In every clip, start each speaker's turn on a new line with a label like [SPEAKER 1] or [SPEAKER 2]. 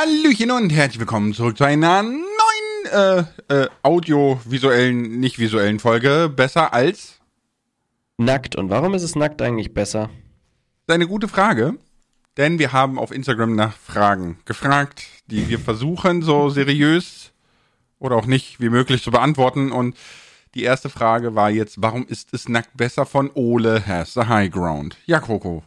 [SPEAKER 1] Hallöchen und herzlich willkommen zurück zu einer neuen äh, äh, audiovisuellen, nicht visuellen Folge. Besser als?
[SPEAKER 2] Nackt. Und warum ist es nackt eigentlich besser?
[SPEAKER 1] Das ist eine gute Frage, denn wir haben auf Instagram nach Fragen gefragt, die wir versuchen so seriös oder auch nicht wie möglich zu beantworten. Und die erste Frage war jetzt, warum ist es nackt besser von Ole has the high ground? Ja, Coco.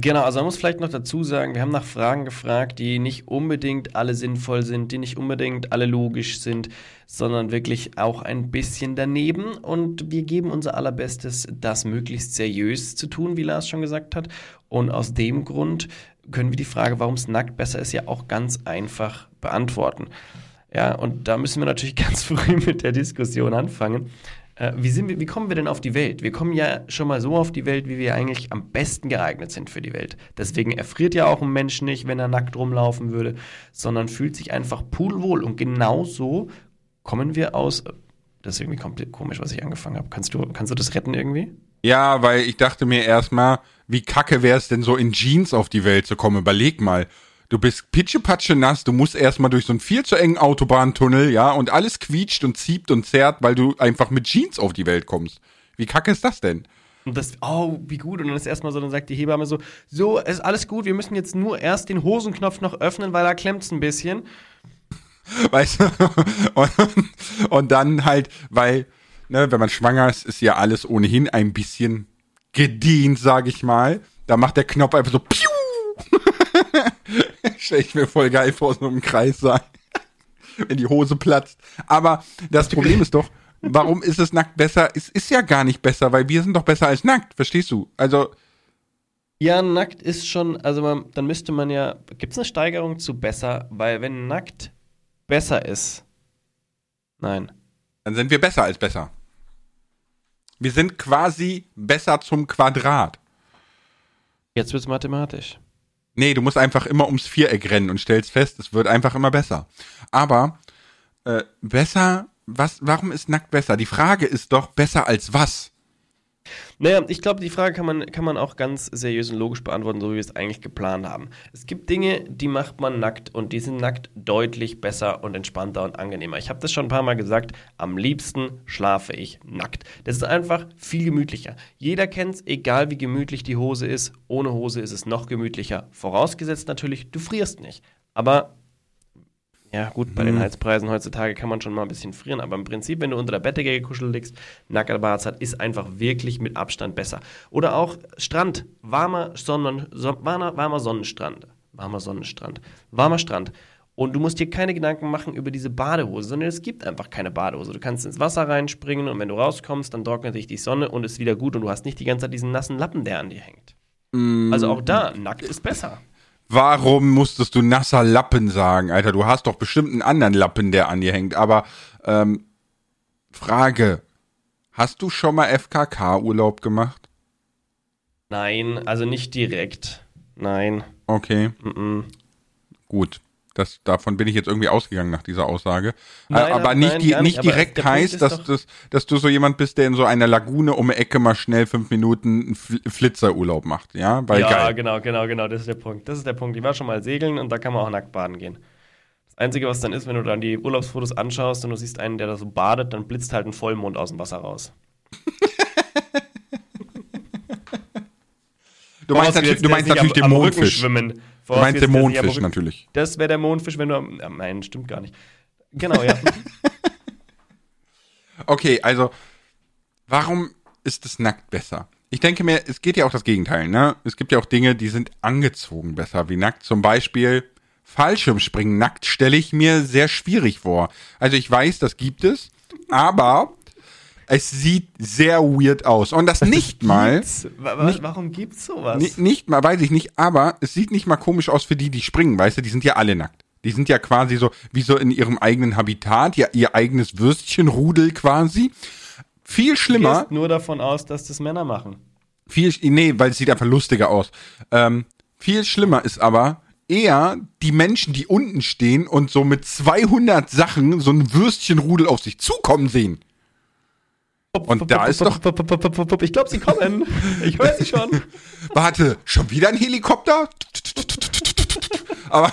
[SPEAKER 2] Genau, also man muss vielleicht noch dazu sagen, wir haben nach Fragen gefragt, die nicht unbedingt alle sinnvoll sind, die nicht unbedingt alle logisch sind, sondern wirklich auch ein bisschen daneben. Und wir geben unser allerbestes, das möglichst seriös zu tun, wie Lars schon gesagt hat. Und aus dem Grund können wir die Frage, warum es nackt besser ist, ja auch ganz einfach beantworten. Ja, und da müssen wir natürlich ganz früh mit der Diskussion anfangen. Äh, wie, sind wir, wie kommen wir denn auf die Welt? Wir kommen ja schon mal so auf die Welt, wie wir eigentlich am besten geeignet sind für die Welt. Deswegen erfriert ja auch ein Mensch nicht, wenn er nackt rumlaufen würde, sondern fühlt sich einfach pudelwohl. Und genau so kommen wir aus. Das ist irgendwie komisch, was ich angefangen habe. Kannst du, kannst du das retten irgendwie?
[SPEAKER 1] Ja, weil ich dachte mir erstmal, wie kacke wäre es denn so in Jeans auf die Welt zu kommen? Überleg mal. Du bist pitschepatsche nass, du musst erstmal durch so einen viel zu engen Autobahntunnel, ja, und alles quietscht und zieht und zerrt, weil du einfach mit Jeans auf die Welt kommst. Wie kacke ist das denn?
[SPEAKER 2] Und das, oh, wie gut. Und dann ist erstmal so, dann sagt die Hebamme so, so, ist alles gut, wir müssen jetzt nur erst den Hosenknopf noch öffnen, weil da klemmt's ein bisschen.
[SPEAKER 1] Weißt du? Und, und dann halt, weil, ne, wenn man schwanger ist, ist ja alles ohnehin ein bisschen gedient, sag ich mal. Da macht der Knopf einfach so, piu! Stell ich mir voll geil vor, so im Kreis sein. Wenn die Hose platzt. Aber das Problem ist doch, warum ist es nackt besser? Es ist ja gar nicht besser, weil wir sind doch besser als nackt, verstehst du? Also.
[SPEAKER 2] Ja, nackt ist schon, also man, dann müsste man ja, gibt es eine Steigerung zu besser, weil wenn nackt besser ist, nein.
[SPEAKER 1] Dann sind wir besser als besser. Wir sind quasi besser zum Quadrat.
[SPEAKER 2] Jetzt wird's mathematisch.
[SPEAKER 1] Nee, du musst einfach immer ums Viereck rennen und stellst fest, es wird einfach immer besser. Aber äh, besser, was, warum ist nackt besser? Die Frage ist doch, besser als was?
[SPEAKER 2] Naja, ich glaube, die Frage kann man, kann man auch ganz seriös und logisch beantworten, so wie wir es eigentlich geplant haben. Es gibt Dinge, die macht man nackt und die sind nackt deutlich besser und entspannter und angenehmer. Ich habe das schon ein paar Mal gesagt, am liebsten schlafe ich nackt. Das ist einfach viel gemütlicher. Jeder kennt es, egal wie gemütlich die Hose ist. Ohne Hose ist es noch gemütlicher. Vorausgesetzt natürlich, du frierst nicht. Aber ja, gut, bei mhm. den Heizpreisen heutzutage kann man schon mal ein bisschen frieren, aber im Prinzip, wenn du unter der Bettdecke gekuschelt liegst, Nackerbart hat, ist einfach wirklich mit Abstand besser. Oder auch Strand, warmer, Sonnen, so, warmer, warmer Sonnenstrand, warmer Sonnenstrand, warmer Strand. Und du musst dir keine Gedanken machen über diese Badehose, sondern es gibt einfach keine Badehose. Du kannst ins Wasser reinspringen und wenn du rauskommst, dann trocknet sich die Sonne und ist wieder gut und du hast nicht die ganze Zeit diesen nassen Lappen, der an dir hängt. Mm. Also auch da, nackt ist besser.
[SPEAKER 1] Warum musstest du nasser Lappen sagen, Alter? Du hast doch bestimmt einen anderen Lappen, der an dir hängt. Aber ähm, Frage: Hast du schon mal FKK-Urlaub gemacht?
[SPEAKER 2] Nein, also nicht direkt. Nein.
[SPEAKER 1] Okay. Mm -mm. Gut. Das, davon bin ich jetzt irgendwie ausgegangen nach dieser Aussage. Äh, nein, aber nicht, nein, nicht, nicht direkt heißt, dass, dass, dass du so jemand bist, der in so einer Lagune um die Ecke mal schnell fünf Minuten einen Flitzerurlaub macht, ja?
[SPEAKER 2] Weil ja, geil. genau, genau, genau, das ist der Punkt. Das ist der Punkt. Ich war schon mal segeln und da kann man auch nackt baden gehen. Das Einzige, was dann ist, wenn du dann die Urlaubsfotos anschaust und du siehst einen, der da so badet, dann blitzt halt ein Vollmond aus dem Wasser raus.
[SPEAKER 1] du meinst, natürlich, du meinst natürlich den Mondfisch. Schwimmen. Du meinst den Mondfisch natürlich.
[SPEAKER 2] Das wäre der Mondfisch, wenn du. Ja, nein, stimmt gar nicht. Genau, ja.
[SPEAKER 1] okay, also, warum ist es nackt besser? Ich denke mir, es geht ja auch das Gegenteil, ne? Es gibt ja auch Dinge, die sind angezogen besser, wie nackt. Zum Beispiel Fallschirmspringen nackt stelle ich mir sehr schwierig vor. Also ich weiß, das gibt es, aber es sieht sehr weird aus. Und das, nicht mal.
[SPEAKER 2] Nicht, Warum gibt's sowas?
[SPEAKER 1] Nicht, nicht mal, weiß ich nicht, aber es sieht nicht mal komisch aus für die, die springen, weißt du, die sind ja alle nackt. Die sind ja quasi so, wie so in ihrem eigenen Habitat, ja, ihr eigenes Würstchenrudel quasi. Viel schlimmer. Du gehst
[SPEAKER 2] nur davon aus, dass das Männer machen.
[SPEAKER 1] Viel, nee, weil es sieht einfach lustiger aus. Ähm, viel schlimmer ist aber, eher die Menschen, die unten stehen und so mit 200 Sachen so ein Würstchenrudel auf sich zukommen sehen. Und da ist doch.
[SPEAKER 2] Ich glaube, sie kommen. Ich höre sie schon.
[SPEAKER 1] Warte, schon wieder ein Helikopter? Aber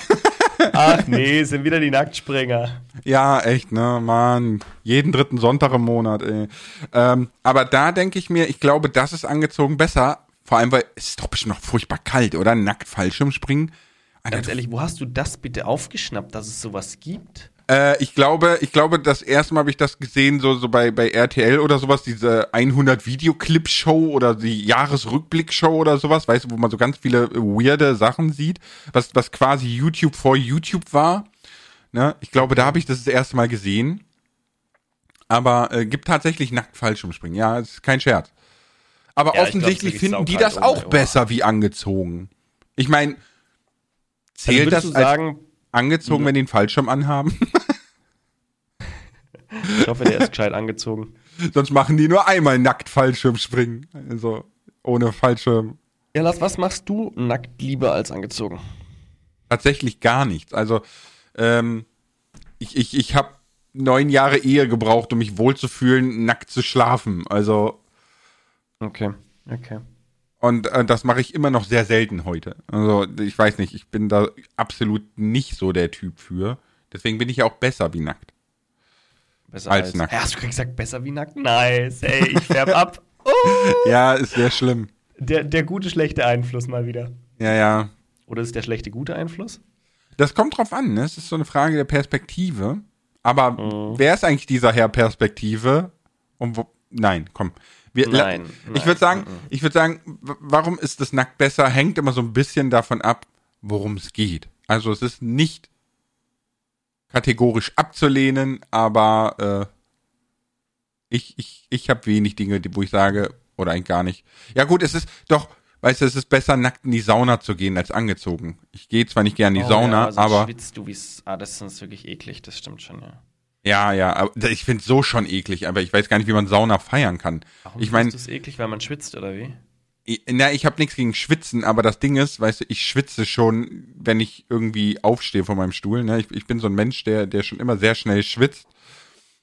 [SPEAKER 2] Ach nee, sind wieder die Nacktspringer.
[SPEAKER 1] Ja, echt, ne, Mann. Jeden dritten Sonntag im Monat, ey. Ähm, aber da denke ich mir, ich glaube, das ist angezogen besser. Vor allem, weil es ist doch bestimmt noch furchtbar kalt, oder? Nackt Fallschirmspringen. Alter,
[SPEAKER 2] Ganz ehrlich, wo hast du das bitte aufgeschnappt, dass es sowas gibt?
[SPEAKER 1] Äh, ich glaube, ich glaube, das erste Mal habe ich das gesehen, so, so bei, bei RTL oder sowas, diese 100 Videoclip-Show oder die Jahresrückblick-Show oder sowas, weißt du, wo man so ganz viele weirde Sachen sieht, was, was quasi YouTube vor YouTube war. Ne? Ich glaube, da habe ich das das erste Mal gesehen. Aber äh, gibt tatsächlich nackt Fallschirmspringen. Ja, ist kein Scherz. Aber
[SPEAKER 2] Ja, ich
[SPEAKER 1] offensichtlich
[SPEAKER 2] glaub,
[SPEAKER 1] finden die das auch besser wie angezogen. Ich meine, zählt
[SPEAKER 2] also
[SPEAKER 1] das als
[SPEAKER 2] sagen,
[SPEAKER 1] angezogen, wenn die einen Fallschirm anhaben?
[SPEAKER 2] ich hoffe, der ist gescheit angezogen.
[SPEAKER 1] Sonst machen die nur einmal nackt Fallschirm springen. Also ohne Fallschirm.
[SPEAKER 2] Ja, Lars, was machst du nackt lieber als angezogen?
[SPEAKER 1] Tatsächlich gar nichts. Also ähm, ich, ich, ich habe neun Jahre Ehe gebraucht, um mich wohlzufühlen, nackt zu schlafen. Also
[SPEAKER 2] Okay, okay.
[SPEAKER 1] Und äh, das mache ich immer noch sehr selten heute. Also ich weiß nicht, ich bin da absolut nicht so der Typ für. Deswegen bin ich ja auch besser wie nackt.
[SPEAKER 2] Besser
[SPEAKER 1] Als nackt.
[SPEAKER 2] Ja, hast du gesagt, besser wie nackt? Nice, ey, ich färb ab. Oh,
[SPEAKER 1] Ja, ist sehr schlimm.
[SPEAKER 2] der, der gute, schlechte Einfluss mal wieder.
[SPEAKER 1] Ja, ja.
[SPEAKER 2] Oder ist der schlechte, gute Einfluss?
[SPEAKER 1] Das kommt drauf an, ne? Es ist so eine Frage der Perspektive. Aber
[SPEAKER 2] Mhm.
[SPEAKER 1] wer ist eigentlich dieser Herr Perspektive? Und wo, nein, komm. Wir,
[SPEAKER 2] Nein,
[SPEAKER 1] Ich
[SPEAKER 2] nein,
[SPEAKER 1] würde sagen,
[SPEAKER 2] mhm.
[SPEAKER 1] ich würde sagen, warum ist das nackt besser? Hängt immer so ein bisschen davon ab, worum es geht. Also es ist nicht kategorisch abzulehnen, aber äh, ich, ich, ich habe wenig Dinge, wo ich sage, oder eigentlich gar nicht. Ja gut, es ist doch, weißt du, es ist besser, nackt in die Sauna zu gehen, als angezogen. Ich gehe zwar nicht gerne in die
[SPEAKER 2] Oh,
[SPEAKER 1] Sauna,
[SPEAKER 2] ja, sonst
[SPEAKER 1] aber
[SPEAKER 2] schwitzt du wie's. Ah, das ist wirklich eklig, das stimmt schon, ja.
[SPEAKER 1] Ja, ja, aber ich finde so schon eklig, aber ich weiß gar nicht, wie man Sauna feiern kann.
[SPEAKER 2] Warum
[SPEAKER 1] ich meine,
[SPEAKER 2] findest du's eklig, weil man schwitzt, oder wie?
[SPEAKER 1] Na, ich habe nichts gegen Schwitzen, aber das Ding ist, weißt du, ich schwitze schon, wenn ich irgendwie aufstehe von meinem Stuhl. Ne? Ich, ich bin so ein Mensch, der, der schon immer sehr schnell schwitzt.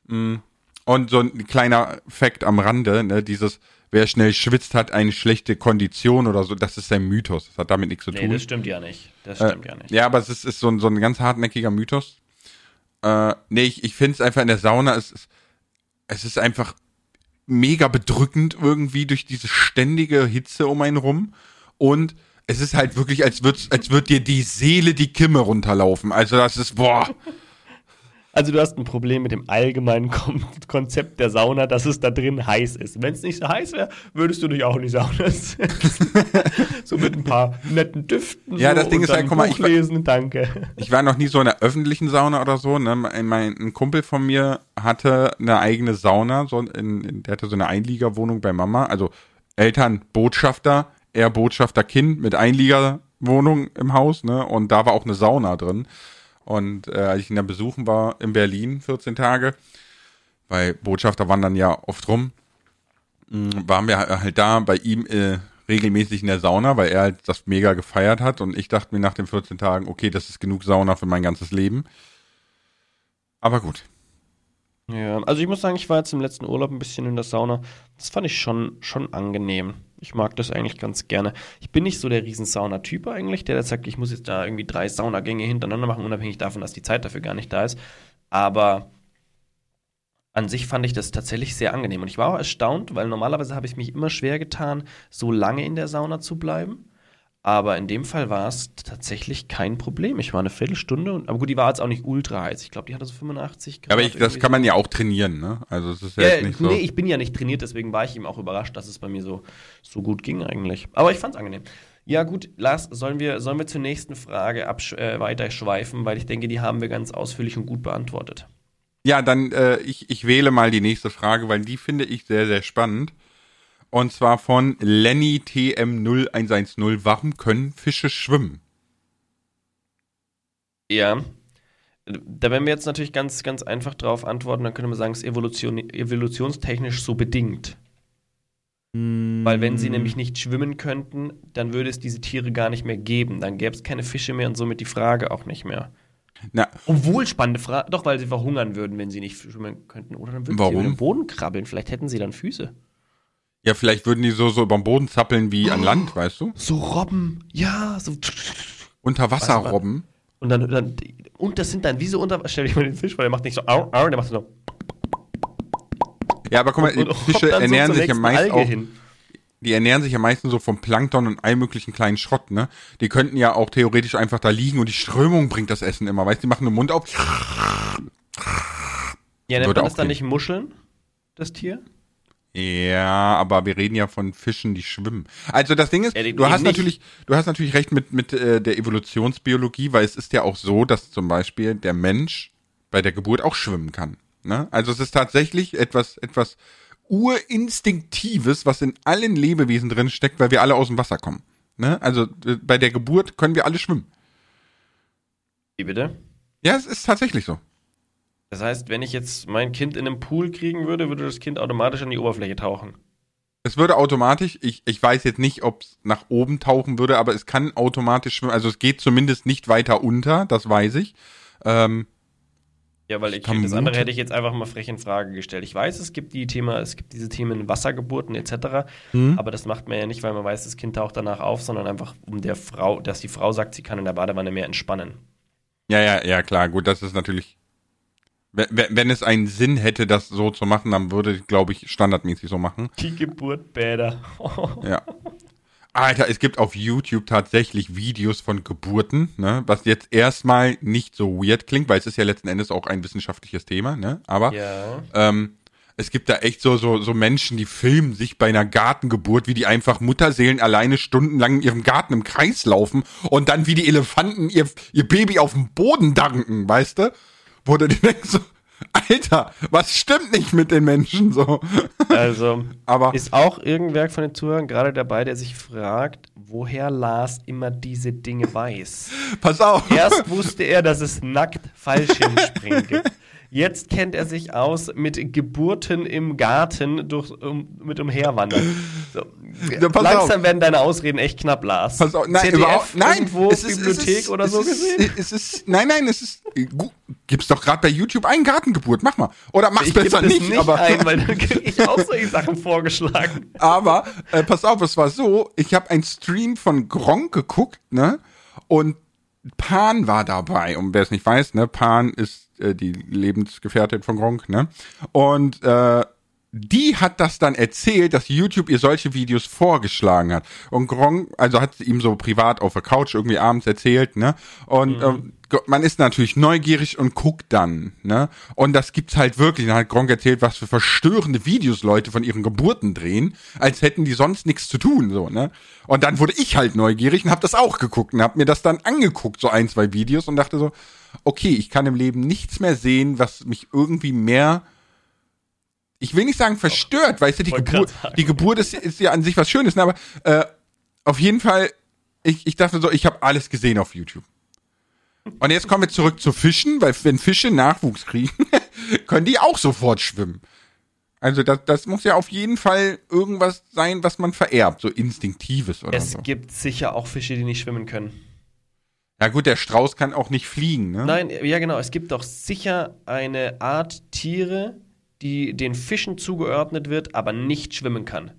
[SPEAKER 1] Mm. Und so ein kleiner Fakt am Rande, ne? dieses, wer schnell schwitzt, hat eine schlechte Kondition oder so, das ist ein Mythos. Das hat damit nichts zu
[SPEAKER 2] Nee,
[SPEAKER 1] tun.
[SPEAKER 2] das stimmt ja nicht. Das
[SPEAKER 1] Äh,
[SPEAKER 2] stimmt ja nicht.
[SPEAKER 1] Ja, aber es ist, ist so, ein, so ein ganz hartnäckiger Mythos. Äh, nee, ich, ich finde es einfach in der Sauna, es ist, es ist einfach mega bedrückend irgendwie durch diese ständige Hitze um einen rum. Und es ist halt wirklich, als würd, als würd dir die Seele die Kimme runterlaufen. Also das ist, boah.
[SPEAKER 2] Also du hast ein Problem mit dem allgemeinen Kon Konzept der Sauna, dass es da drin heiß ist. Wenn es nicht so heiß wäre, würdest du dich auch in die Sauna setzen. so mit ein paar netten Düften.
[SPEAKER 1] Ja,
[SPEAKER 2] so
[SPEAKER 1] das Ding ist halt,
[SPEAKER 2] dann
[SPEAKER 1] guck mal, ich war-
[SPEAKER 2] lesen, danke.
[SPEAKER 1] Ich war noch nie so in einer öffentlichen Sauna oder so. Ne? Mein, mein, ein Kumpel von mir hatte eine eigene Sauna, so in, in, der hatte so eine Einliegerwohnung bei Mama. Also Eltern Botschafter, er Botschafter Kind mit Einliegerwohnung im Haus, ne? Und da war auch eine Sauna drin. Und äh, als ich ihn dann besuchen war in Berlin 14 Tage, weil Botschafter wandern ja oft rum, mh, waren wir halt da bei ihm äh, regelmäßig in der Sauna, weil er halt das mega gefeiert hat und ich dachte mir nach den 14 Tagen, okay, das ist genug Sauna für mein ganzes Leben. Aber gut.
[SPEAKER 2] Ja, also ich muss sagen, ich war jetzt im letzten Urlaub ein bisschen in der Sauna. Das fand ich schon, schon angenehm. Ich mag das eigentlich ganz gerne. Ich bin nicht so der Riesensauna-Typ eigentlich, der sagt, ich muss jetzt da irgendwie drei Saunagänge hintereinander machen, unabhängig davon, dass die Zeit dafür gar nicht da ist. Aber an sich fand ich das tatsächlich sehr angenehm. Und ich war auch erstaunt, weil normalerweise habe ich mich immer schwer getan, so lange in der Sauna zu bleiben. Aber in dem Fall war es tatsächlich kein Problem. Ich war eine Viertelstunde, und, aber gut, die war jetzt auch nicht ultra heiß. Ich glaube, die hatte so 85 Grad.
[SPEAKER 1] Aber ich, das kann man ja auch trainieren, ne? Also es ist ja,
[SPEAKER 2] ja,
[SPEAKER 1] jetzt nicht so.
[SPEAKER 2] nee, ich bin ja nicht trainiert, deswegen war ich ihm auch überrascht, dass es bei mir so, so gut ging eigentlich. Aber ich fand's angenehm. Ja, gut, Lars, sollen wir, sollen wir zur nächsten Frage absch äh, weiterschweifen, weil ich denke, die haben wir ganz ausführlich und gut beantwortet.
[SPEAKER 1] Ja, dann äh, ich, ich wähle mal die nächste Frage, weil die finde ich sehr, sehr spannend. Und zwar von Lenny TM0110. Warum können Fische schwimmen?
[SPEAKER 2] Ja. Da werden wir jetzt natürlich ganz, ganz einfach drauf antworten, dann können wir sagen, es ist Evolution, evolutionstechnisch so bedingt. Weil wenn sie nämlich nicht schwimmen könnten, dann würde es diese Tiere gar nicht mehr geben. Dann gäbe es keine Fische mehr und somit die Frage auch nicht mehr.
[SPEAKER 1] Na,
[SPEAKER 2] Obwohl, spannende Frage. Doch, weil sie verhungern würden, wenn sie nicht schwimmen könnten. Oder dann würden sie
[SPEAKER 1] Warum?
[SPEAKER 2] über den Boden krabbeln. Vielleicht hätten sie dann Füße.
[SPEAKER 1] Ja, vielleicht würden die so, so über den Boden zappeln wie an Land, weißt du?
[SPEAKER 2] So Robben. Ja, so.
[SPEAKER 1] Unterwasserrobben.
[SPEAKER 2] Und dann, dann und das sind dann wie so unter. Stell dich mal den Fisch vor, der macht nicht so au, au, der macht so.
[SPEAKER 1] Ja, aber guck mal,
[SPEAKER 2] und- und
[SPEAKER 1] Fische
[SPEAKER 2] so
[SPEAKER 1] ernähren
[SPEAKER 2] zur
[SPEAKER 1] sich ja meist
[SPEAKER 2] Alge
[SPEAKER 1] auch,
[SPEAKER 2] hin.
[SPEAKER 1] die ernähren sich ja meistens so vom Plankton und allem möglichen kleinen Schrott, ne? Die könnten ja auch theoretisch einfach da liegen und die Strömung bringt das Essen immer, weißt du, die machen den Mund auf.
[SPEAKER 2] Ja, nennt man das dann nicht Muscheln, das Tier?
[SPEAKER 1] Ja, aber wir reden ja von Fischen, die schwimmen. Also das Ding ist,
[SPEAKER 2] Ja,
[SPEAKER 1] du hast
[SPEAKER 2] nicht.
[SPEAKER 1] natürlich, du hast natürlich recht mit mit äh, der Evolutionsbiologie, weil es ist ja auch so, dass zum Beispiel der Mensch bei der Geburt auch schwimmen kann. Ne? Also es ist tatsächlich etwas etwas urinstinktives, was in allen Lebewesen drin steckt, weil wir alle aus dem Wasser kommen. Ne? Also äh, bei der Geburt können wir alle schwimmen.
[SPEAKER 2] Wie bitte?
[SPEAKER 1] Ja, es ist tatsächlich so.
[SPEAKER 2] Das heißt, wenn ich jetzt mein Kind in einem Pool kriegen würde, würde das Kind automatisch an die Oberfläche tauchen.
[SPEAKER 1] Es würde automatisch, ich, ich weiß jetzt nicht, ob es nach oben tauchen würde, aber es kann automatisch schwimmen. Also es geht zumindest nicht weiter unter, das weiß ich. Ähm,
[SPEAKER 2] Ja, weil ich, das andere hätte ich jetzt einfach mal frech in Frage gestellt. Ich weiß, es gibt die Thema, es gibt diese Themen Wassergeburten etc.,
[SPEAKER 1] Hm?
[SPEAKER 2] aber das macht man ja nicht, weil man weiß, das Kind taucht danach auf, sondern einfach um der Frau, dass die Frau sagt, sie kann in der Badewanne mehr entspannen.
[SPEAKER 1] ja, ja, ja, klar, gut, das ist natürlich. Wenn, es einen Sinn hätte, das so zu machen, dann würde ich, glaube ich, standardmäßig so machen.
[SPEAKER 2] Die Geburt Bäder.
[SPEAKER 1] Ja. Alter, es gibt auf YouTube tatsächlich Videos von Geburten, ne, was jetzt erstmal nicht so weird klingt, weil es ist ja letzten Endes auch ein wissenschaftliches Thema, ne, aber
[SPEAKER 2] ja.
[SPEAKER 1] Ähm, es gibt da echt so, so, so Menschen, die filmen sich bei einer Gartengeburt, wie die einfach Mutterseelen alleine stundenlang in ihrem Garten im Kreis laufen und dann wie die Elefanten ihr, ihr Baby auf dem Boden danken, weißt du? Wo du dir denkst so, Alter, was stimmt nicht mit den Menschen so?
[SPEAKER 2] Also,
[SPEAKER 1] Aber
[SPEAKER 2] ist auch irgendwer von den Zuhörern gerade dabei, der sich fragt, woher Lars immer diese Dinge weiß?
[SPEAKER 1] pass auf.
[SPEAKER 2] Erst wusste er, dass es nackt Fallschirmspringen gibt. Jetzt kennt er sich aus mit Geburten im Garten durch, um, mit umherwandern. So.
[SPEAKER 1] Ja,
[SPEAKER 2] Langsam
[SPEAKER 1] auf.
[SPEAKER 2] werden deine Ausreden echt knapp, Lars.
[SPEAKER 1] Pass auf, nein,
[SPEAKER 2] ZDF
[SPEAKER 1] überhaupt, nein,
[SPEAKER 2] irgendwo
[SPEAKER 1] es ist,
[SPEAKER 2] Bibliothek
[SPEAKER 1] es ist,
[SPEAKER 2] oder so
[SPEAKER 1] ist,
[SPEAKER 2] gesehen?
[SPEAKER 1] Es ist, nein, nein, es ist, gibt's doch gerade bei YouTube einen Gartengeburt, mach mal. Oder mach's
[SPEAKER 2] Ich
[SPEAKER 1] besser nicht,
[SPEAKER 2] nicht
[SPEAKER 1] aber.
[SPEAKER 2] ein, weil dann kriege ich auch solche Sachen vorgeschlagen.
[SPEAKER 1] Aber äh, pass auf, es war so, ich habe einen Stream von Gronk geguckt, ne? Und Pan war dabei. Und wer es nicht weiß, ne, Pan ist die Lebensgefährtin von Gronk, ne? Und äh, die hat das dann erzählt, dass YouTube ihr solche Videos vorgeschlagen hat. Und Gronk, also hat sie ihm so privat auf der Couch irgendwie abends erzählt, ne? Und ähm, man ist natürlich neugierig und guckt dann, ne? Und das gibt's halt wirklich. Dann hat Gronk erzählt, was für verstörende Videos Leute von ihren Geburten drehen, als hätten die sonst nichts zu tun, so, ne? Und dann wurde ich halt neugierig und hab das auch geguckt und hab mir das dann angeguckt, so ein, zwei Videos und dachte so, okay, ich kann im Leben nichts mehr sehen, was mich irgendwie mehr ich will nicht sagen verstört, weißt du, die
[SPEAKER 2] sagen.
[SPEAKER 1] die Geburt ist, ist ja an sich was Schönes, ne? aber äh, auf jeden Fall, ich, ich dachte so, ich habe alles gesehen auf YouTube. Und jetzt kommen wir zurück zu Fischen, weil wenn Fische Nachwuchs kriegen, können die auch sofort schwimmen. Also das, das muss ja auf jeden Fall irgendwas sein, was man vererbt, so instinktives oder
[SPEAKER 2] Es
[SPEAKER 1] so.
[SPEAKER 2] gibt sicher auch Fische, die nicht schwimmen können.
[SPEAKER 1] Ja gut, der Strauß kann auch nicht fliegen, ne?
[SPEAKER 2] Nein, ja genau, es gibt doch sicher eine Art Tiere, die den Fischen zugeordnet wird, aber nicht schwimmen kann.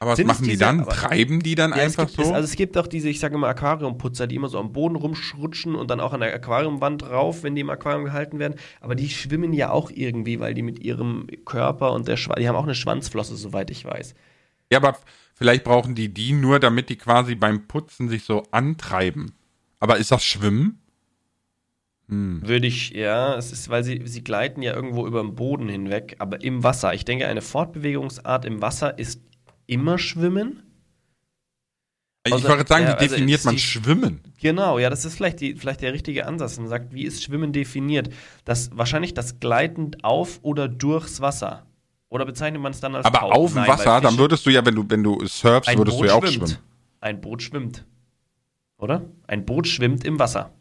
[SPEAKER 1] aber was
[SPEAKER 2] sind es
[SPEAKER 1] machen die
[SPEAKER 2] diese-
[SPEAKER 1] dann? Treiben die dann
[SPEAKER 2] Ja, es
[SPEAKER 1] einfach
[SPEAKER 2] gibt, es,
[SPEAKER 1] so?
[SPEAKER 2] also es gibt auch diese, ich sage immer Aquariumputzer, die immer so am Boden rumschrutschen und dann auch an der Aquariumwand rauf, wenn die im Aquarium gehalten werden. Aber die schwimmen ja auch irgendwie, weil die mit ihrem Körper und der Schwa die haben auch eine Schwanzflosse, soweit ich weiß.
[SPEAKER 1] Ja, aber vielleicht brauchen die die nur, damit die quasi beim Putzen sich so antreiben. Aber ist das Schwimmen?
[SPEAKER 2] Würde ich, ja, es ist, weil sie, sie gleiten ja irgendwo über den Boden hinweg, aber im Wasser. Ich denke, eine Fortbewegungsart im Wasser ist immer Schwimmen.
[SPEAKER 1] Ich
[SPEAKER 2] Also,
[SPEAKER 1] wollte sagen,
[SPEAKER 2] ja,
[SPEAKER 1] wie
[SPEAKER 2] also
[SPEAKER 1] definiert
[SPEAKER 2] es-
[SPEAKER 1] man
[SPEAKER 2] die-
[SPEAKER 1] Schwimmen?
[SPEAKER 2] Genau, ja, das ist vielleicht, die, vielleicht der richtige Ansatz. Man sagt, wie ist Schwimmen definiert? Das, wahrscheinlich das Gleiten auf oder durchs Wasser. Oder bezeichnet man es dann als
[SPEAKER 1] Aber
[SPEAKER 2] Tauchen?
[SPEAKER 1] auf dem
[SPEAKER 2] Nein,
[SPEAKER 1] Wasser, dann würdest du ja, wenn du, wenn du surfst, würdest
[SPEAKER 2] Boot
[SPEAKER 1] du ja auch
[SPEAKER 2] schwimmt.
[SPEAKER 1] schwimmen.
[SPEAKER 2] Ein Boot schwimmt. Oder? Ein Boot schwimmt im Wasser.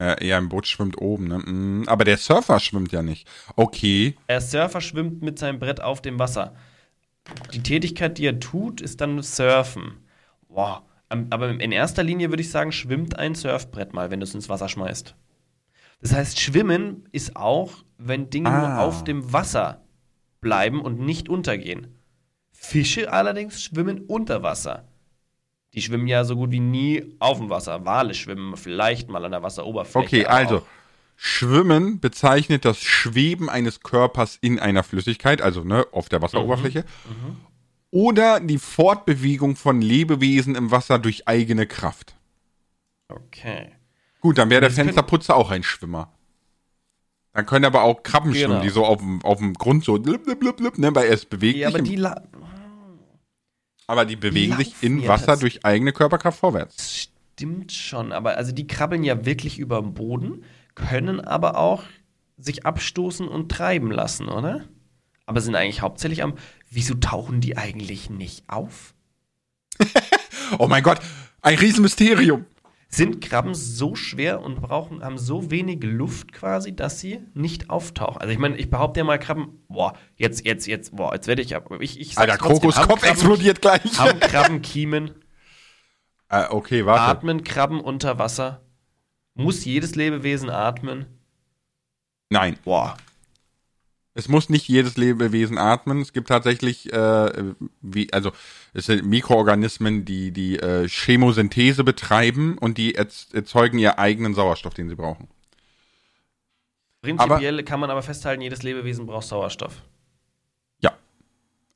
[SPEAKER 1] Äh, ja, ein Boot schwimmt oben, ne? Mm, Aber der Surfer schwimmt ja nicht. Okay.
[SPEAKER 2] Der Surfer schwimmt mit seinem Brett auf dem Wasser. Die Tätigkeit, die er tut, ist dann Surfen. Wow. Am- Aber in erster Linie würde ich sagen, schwimmt ein Surfbrett mal, wenn du es ins Wasser schmeißt. Das heißt, Schwimmen ist auch, wenn Dinge
[SPEAKER 1] Ah.
[SPEAKER 2] nur auf dem Wasser bleiben und nicht untergehen. Fische allerdings schwimmen unter Wasser. Die schwimmen ja so gut wie nie auf dem Wasser. Wale schwimmen vielleicht mal an der Wasseroberfläche.
[SPEAKER 1] Okay, also
[SPEAKER 2] auch-
[SPEAKER 1] Schwimmen bezeichnet das Schweben eines Körpers in einer Flüssigkeit, also ne, auf der Wasseroberfläche.
[SPEAKER 2] Mhm.
[SPEAKER 1] Oder die Fortbewegung von Lebewesen im Wasser durch eigene Kraft.
[SPEAKER 2] Okay.
[SPEAKER 1] Gut, dann wäre der
[SPEAKER 2] können-
[SPEAKER 1] Fensterputzer auch ein Schwimmer. Dann können aber auch Krabben
[SPEAKER 2] Genau.
[SPEAKER 1] schwimmen, die so auf dem, auf dem Grund so blub, blub, blub, ne, weil es bewegt
[SPEAKER 2] Ja, aber die,
[SPEAKER 1] aber die bewegen sich in Wasser durch eigene Körperkraft vorwärts.
[SPEAKER 2] Das stimmt schon, aber also die krabbeln ja wirklich über dem Boden, können aber auch sich abstoßen und treiben lassen, oder? Aber sind eigentlich hauptsächlich am. Wieso tauchen die eigentlich nicht auf?
[SPEAKER 1] Oh mein Gott, ein Riesenmysterium.
[SPEAKER 2] Sind Krabben so schwer und brauchen, haben so wenig Luft quasi, dass sie nicht auftauchen? Also ich meine, ich behaupte ja mal Krabben, boah, jetzt, jetzt, jetzt, boah, jetzt werde ich, ab- ich, ich
[SPEAKER 1] Alter,
[SPEAKER 2] haben
[SPEAKER 1] Kopf
[SPEAKER 2] Krabben-
[SPEAKER 1] explodiert gleich.
[SPEAKER 2] Haben Krabben Kiemen?
[SPEAKER 1] Äh, okay, warte.
[SPEAKER 2] Atmen Krabben unter Wasser? Muss jedes Lebewesen atmen?
[SPEAKER 1] Nein.
[SPEAKER 2] Boah.
[SPEAKER 1] Es muss nicht jedes Lebewesen atmen. Es gibt tatsächlich, äh, wie, also es sind Mikroorganismen, die die äh, Chemosynthese betreiben und die erz- erzeugen ihren eigenen Sauerstoff, den sie brauchen.
[SPEAKER 2] Prinzipiell kann man aber festhalten, jedes Lebewesen braucht Sauerstoff.
[SPEAKER 1] Ja.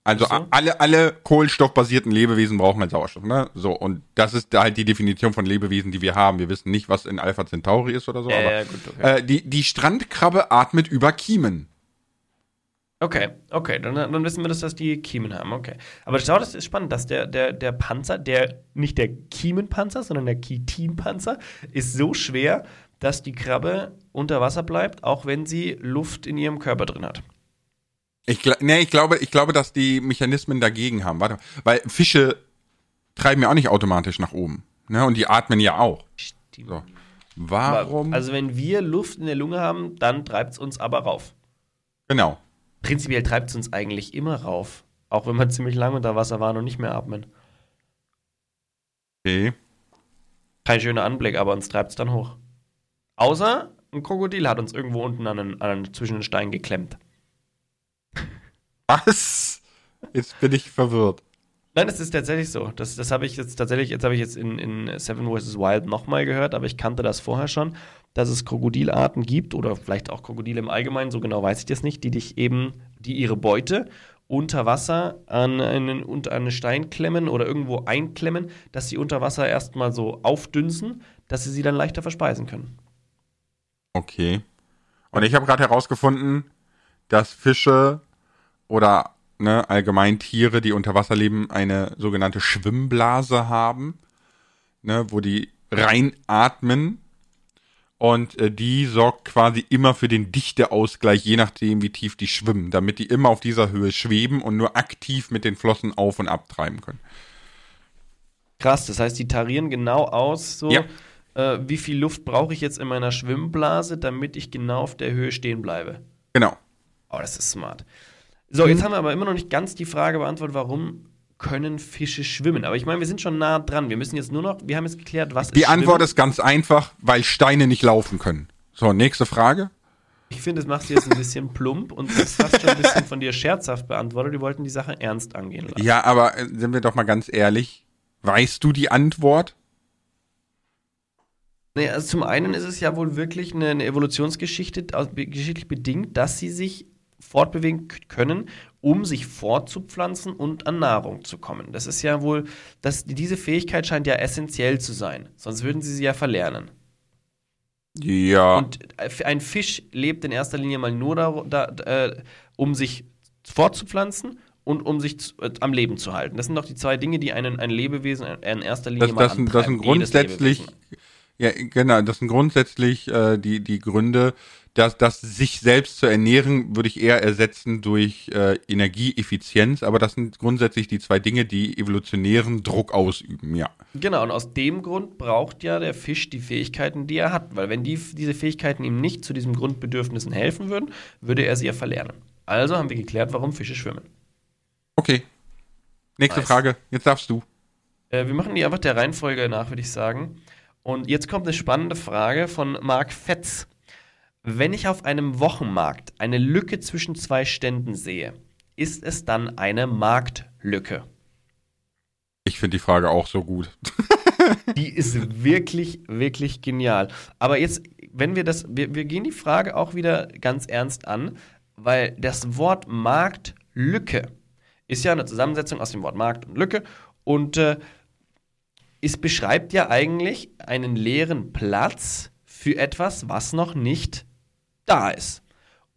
[SPEAKER 1] Also
[SPEAKER 2] so.
[SPEAKER 1] alle, alle kohlenstoffbasierten Lebewesen brauchen halt Sauerstoff, ne? So, und das ist da halt die Definition von Lebewesen, die wir haben. Wir wissen nicht, was in Alpha Centauri ist oder so, aber
[SPEAKER 2] ja, gut, okay.
[SPEAKER 1] äh, die, die Strandkrabbe atmet über Kiemen.
[SPEAKER 2] Okay, okay, dann, dann wissen wir, dass das die Kiemen haben, okay. Aber schau, das ist spannend, dass der, der, der Panzer, der, nicht der Kiemenpanzer, sondern der Chitinpanzer, ist so schwer, dass die Krabbe unter Wasser bleibt, auch wenn sie Luft in ihrem Körper drin hat.
[SPEAKER 1] Ich, nee, ich glaube, ich glaube, dass die Mechanismen dagegen haben. Warte, weil Fische treiben ja auch nicht automatisch nach oben. Ne? Und die atmen ja auch.
[SPEAKER 2] Stimmt.
[SPEAKER 1] So. Warum?
[SPEAKER 2] Also wenn wir Luft in der Lunge haben, dann treibt es uns aber rauf.
[SPEAKER 1] genau.
[SPEAKER 2] Prinzipiell treibt es uns eigentlich immer rauf. Auch wenn wir ziemlich lange unter Wasser waren und nicht mehr atmen.
[SPEAKER 1] Okay.
[SPEAKER 2] Kein schöner Anblick, aber uns treibt es dann hoch. Außer ein Krokodil hat uns irgendwo unten an einen, an einen, zwischen den Steinen geklemmt.
[SPEAKER 1] Was? Jetzt bin ich verwirrt.
[SPEAKER 2] Nein, es ist tatsächlich so. Das, das habe ich jetzt tatsächlich, jetzt habe ich jetzt in, in Seven vs. Wild nochmal gehört, aber ich kannte das vorher schon, dass es Krokodilarten gibt oder vielleicht auch Krokodile im Allgemeinen, so genau weiß ich das nicht, die dich eben, die ihre Beute unter Wasser an einen, unter einen Stein klemmen oder irgendwo einklemmen, dass sie unter Wasser erstmal so aufdünsen, dass sie sie dann leichter verspeisen können.
[SPEAKER 1] Okay. Und ich habe gerade herausgefunden, dass Fische oder ne, allgemein Tiere, die unter Wasser leben, eine sogenannte Schwimmblase haben, ne, wo die reinatmen. Und äh, die sorgt quasi immer für den Dichteausgleich, je nachdem, wie tief die schwimmen, damit die immer auf dieser Höhe schweben und nur aktiv mit den Flossen auf und ab treiben können.
[SPEAKER 2] Krass, das heißt, die tarieren genau aus, so
[SPEAKER 1] Ja.
[SPEAKER 2] äh, wie viel Luft brauche ich jetzt in meiner Schwimmblase, damit ich genau auf der Höhe stehen bleibe.
[SPEAKER 1] Genau.
[SPEAKER 2] Oh, das ist smart. So, jetzt haben wir aber immer noch nicht ganz die Frage beantwortet, warum können Fische schwimmen? Aber ich meine, wir sind schon nah dran. Wir müssen jetzt nur noch, wir haben jetzt geklärt, was
[SPEAKER 1] Die
[SPEAKER 2] ist
[SPEAKER 1] Antwort
[SPEAKER 2] Schwimmen.
[SPEAKER 1] ist ganz einfach, weil Steine nicht laufen können. So, nächste Frage.
[SPEAKER 2] Ich finde, das machst du jetzt ein bisschen plump und das fast schon ein bisschen von dir scherzhaft beantwortet. Wir wollten die Sache ernst angehen lassen.
[SPEAKER 1] Ja, aber äh, sind wir doch mal ganz ehrlich. Weißt du die Antwort?
[SPEAKER 2] Naja, also zum einen ist es ja wohl wirklich eine, eine Evolutionsgeschichte, geschichtlich bedingt, dass sie sich fortbewegen können, um sich fortzupflanzen und an Nahrung zu kommen. Das ist ja wohl, das, diese Fähigkeit scheint ja essentiell zu sein. Sonst würden sie sie ja verlernen.
[SPEAKER 1] Ja.
[SPEAKER 2] Und äh, ein Fisch lebt in erster Linie mal nur da, da, äh, um sich fortzupflanzen und um sich zu, äh, am Leben zu halten. Das sind doch die zwei Dinge, die einen, ein Lebewesen in erster Linie
[SPEAKER 1] das,
[SPEAKER 2] mal
[SPEAKER 1] das, sind, das sind
[SPEAKER 2] antreiben.
[SPEAKER 1] Grundsätzlich, ja, genau, das sind grundsätzlich äh, die, die Gründe, dass, dass sich selbst zu ernähren, würde ich eher ersetzen durch äh, Energieeffizienz, aber das sind grundsätzlich die zwei Dinge, die evolutionären Druck ausüben, ja.
[SPEAKER 2] Genau, und aus dem Grund braucht ja der Fisch die Fähigkeiten, die er hat. Weil wenn die, diese Fähigkeiten ihm nicht zu diesen Grundbedürfnissen helfen würden, würde er sie ja verlernen. Also haben wir geklärt, warum Fische schwimmen.
[SPEAKER 1] Okay. Nächste
[SPEAKER 2] Nice.
[SPEAKER 1] Frage, jetzt darfst du.
[SPEAKER 2] Äh, wir machen die einfach der Reihenfolge nach, würde ich sagen. Und jetzt kommt eine spannende Frage von Marc Fetz. Wenn ich auf einem Wochenmarkt eine Lücke zwischen zwei Ständen sehe, ist es dann eine Marktlücke?
[SPEAKER 1] Ich finde die Frage auch so gut.
[SPEAKER 2] Die ist wirklich, wirklich genial. Aber jetzt, wenn wir das, wir, wir gehen die Frage auch wieder ganz ernst an, weil das Wort Marktlücke ist ja eine Zusammensetzung aus dem Wort Markt und Lücke und äh, es beschreibt ja eigentlich einen leeren Platz für etwas, was noch nicht da ist.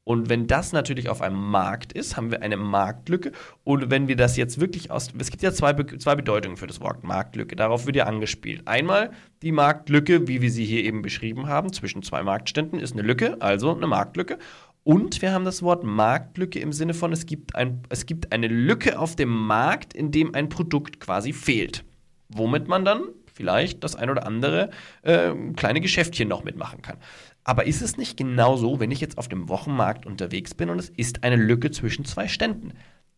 [SPEAKER 2] Und wenn das natürlich auf einem Markt ist, haben wir eine Marktlücke. Und wenn wir das jetzt wirklich aus. Es gibt ja zwei, zwei Bedeutungen für das Wort Marktlücke. Darauf wird ja angespielt. Einmal die Marktlücke, wie wir sie hier eben beschrieben haben, zwischen zwei Marktständen, ist eine Lücke, also eine Marktlücke. Und wir haben das Wort Marktlücke im Sinne von, es gibt, ein, es gibt eine Lücke auf dem Markt, in dem ein Produkt quasi fehlt. Womit man dann vielleicht das ein oder andere äh, kleine Geschäftchen noch mitmachen kann. Aber ist es nicht genau so, wenn ich jetzt auf dem Wochenmarkt unterwegs bin und es ist eine Lücke zwischen zwei Ständen?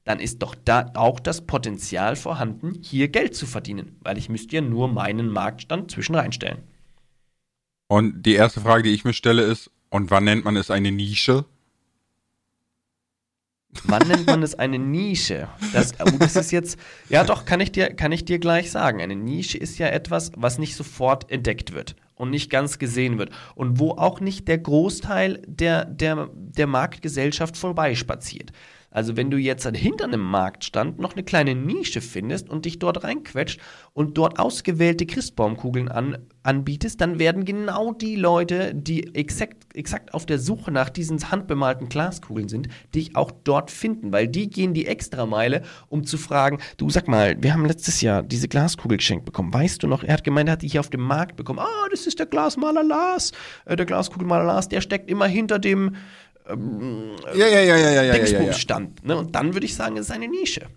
[SPEAKER 2] Dann ist doch da auch das Potenzial vorhanden, hier Geld zu verdienen, weil ich müsste ja nur meinen Marktstand zwischen reinstellen.
[SPEAKER 1] Und die erste Frage, die ich mir stelle, ist, und wann nennt man es eine Nische?
[SPEAKER 2] Wann nennt man es eine Nische? Das, oh, das ist jetzt, ja doch, kann ich, dir, kann ich dir gleich sagen. Eine Nische ist ja etwas, was nicht sofort entdeckt wird und nicht ganz gesehen wird und wo auch nicht der Großteil der, der, der Marktgesellschaft vorbeispaziert. Also wenn du jetzt hinter einem Marktstand noch eine kleine Nische findest und dich dort reinquetscht und dort ausgewählte Christbaumkugeln an, anbietest, dann werden genau die Leute, die exakt, exakt auf der Suche nach diesen handbemalten Glaskugeln sind, dich auch dort finden, weil die gehen die Extrameile, um zu fragen, du sag mal, wir haben letztes Jahr diese Glaskugel geschenkt bekommen. Weißt du noch, er hat gemeint, er hat die hier auf dem Markt bekommen. Ah, das ist der Glasmaler Lars. Äh, der Glaskugelmaler Lars, der steckt immer hinter dem ähm,
[SPEAKER 1] ja, ja, ja, ja, ja, ja,
[SPEAKER 2] Dingsbums ja, stand. Ne? Und dann würde ich sagen, es ist eine Nische.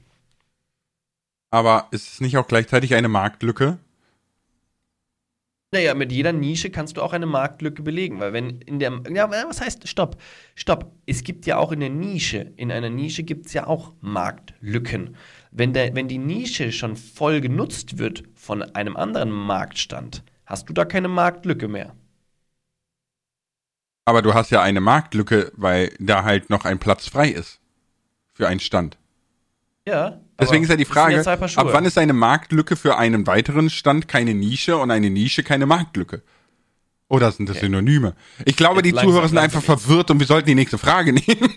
[SPEAKER 1] Aber ist es nicht auch gleichzeitig eine Marktlücke?
[SPEAKER 2] Naja, mit jeder Nische kannst du auch eine Marktlücke belegen, weil wenn in der, ja, was heißt, stopp, stopp, es gibt ja auch in der Nische, in einer Nische gibt es ja auch Marktlücken. Wenn, der, wenn die Nische schon voll genutzt wird von einem anderen Marktstand, hast du da keine Marktlücke mehr.
[SPEAKER 1] Aber du hast ja eine Marktlücke, weil da halt noch ein Platz frei ist. Für einen Stand.
[SPEAKER 2] Ja.
[SPEAKER 1] Deswegen ist ja die Frage, ab wann ist eine Marktlücke für einen weiteren Stand keine Nische und eine Nische keine Marktlücke? Oder sind das okay. Synonyme? Ich glaube, Jetzt die Zuhörer sind einfach verwirrt und wir sollten die nächste Frage nehmen.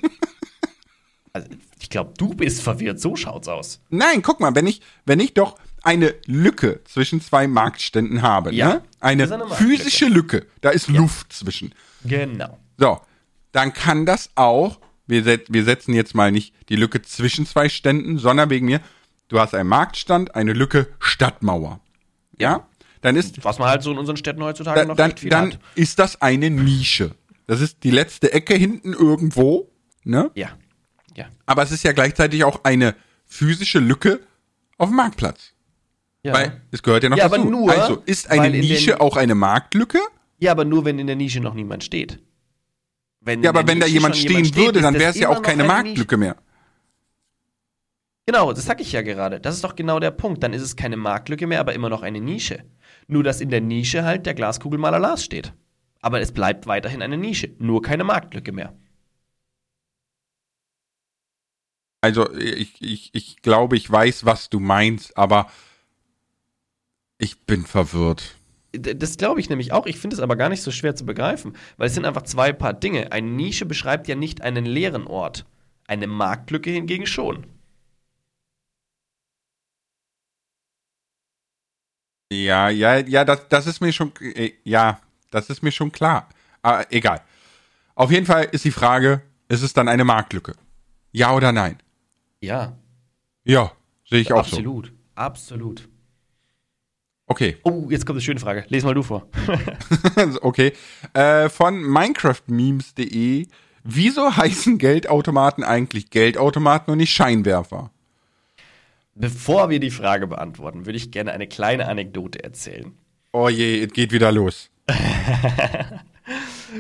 [SPEAKER 2] Also, ich glaube, du bist verwirrt, so schaut's aus.
[SPEAKER 1] Nein, guck mal, wenn ich, wenn ich doch eine Lücke zwischen zwei Marktständen habe, ja, ne? eine, eine physische Lücke, da ist ja. Luft zwischen.
[SPEAKER 2] Genau.
[SPEAKER 1] So, dann kann das auch, wir, set, wir setzen jetzt mal nicht die Lücke zwischen zwei Ständen, sondern wegen mir, du hast einen Marktstand, eine Lücke Stadtmauer. Ja? Dann ist.
[SPEAKER 2] Was man halt so in unseren Städten heutzutage
[SPEAKER 1] da,
[SPEAKER 2] noch
[SPEAKER 1] dann, viel Dann hat. ist das eine Nische. Das ist die letzte Ecke hinten irgendwo, ne?
[SPEAKER 2] Ja. Ja.
[SPEAKER 1] Aber es ist ja gleichzeitig auch eine physische Lücke auf dem Marktplatz. Ja. Weil es gehört ja noch
[SPEAKER 2] ja,
[SPEAKER 1] dazu.
[SPEAKER 2] Aber nur,
[SPEAKER 1] also ist eine Nische auch eine Marktlücke?
[SPEAKER 2] Ja, aber nur wenn in der Nische noch niemand steht.
[SPEAKER 1] Wenn ja, aber wenn Nische da jemand stehen jemand würde, steht, dann wäre es ja auch keine Marktlücke mehr.
[SPEAKER 2] Genau, das sag ich ja gerade. Das ist doch genau der Punkt. Dann ist es keine Marktlücke mehr, aber immer noch eine Nische. Nur, dass in der Nische halt der Glaskugelmaler Lars steht. Aber es bleibt weiterhin eine Nische, nur keine Marktlücke mehr.
[SPEAKER 1] Also, ich, ich, ich glaube, ich weiß, was du meinst, aber ich bin verwirrt.
[SPEAKER 2] Das glaube ich nämlich auch. Ich finde es aber gar nicht so schwer zu begreifen, weil es sind einfach zwei Paar Dinge. Eine Nische beschreibt ja nicht einen leeren Ort. Eine Marktlücke hingegen schon.
[SPEAKER 1] Ja, ja, ja, das, das ist mir schon, äh, ja, das ist mir schon klar. Aber egal. Auf jeden Fall ist die Frage, ist es dann eine Marktlücke? Ja oder nein?
[SPEAKER 2] Ja.
[SPEAKER 1] Ja, sehe ich auch
[SPEAKER 2] absolut, so. Absolut, absolut.
[SPEAKER 1] Okay.
[SPEAKER 2] Oh, jetzt kommt eine schöne Frage. Lies mal du vor.
[SPEAKER 1] okay. Äh, von minecraftmemes.de. Wieso heißen Geldautomaten eigentlich Geldautomaten und nicht Scheinwerfer?
[SPEAKER 2] Bevor wir die Frage beantworten, würde ich gerne eine kleine Anekdote erzählen.
[SPEAKER 1] Oh je, es geht wieder los.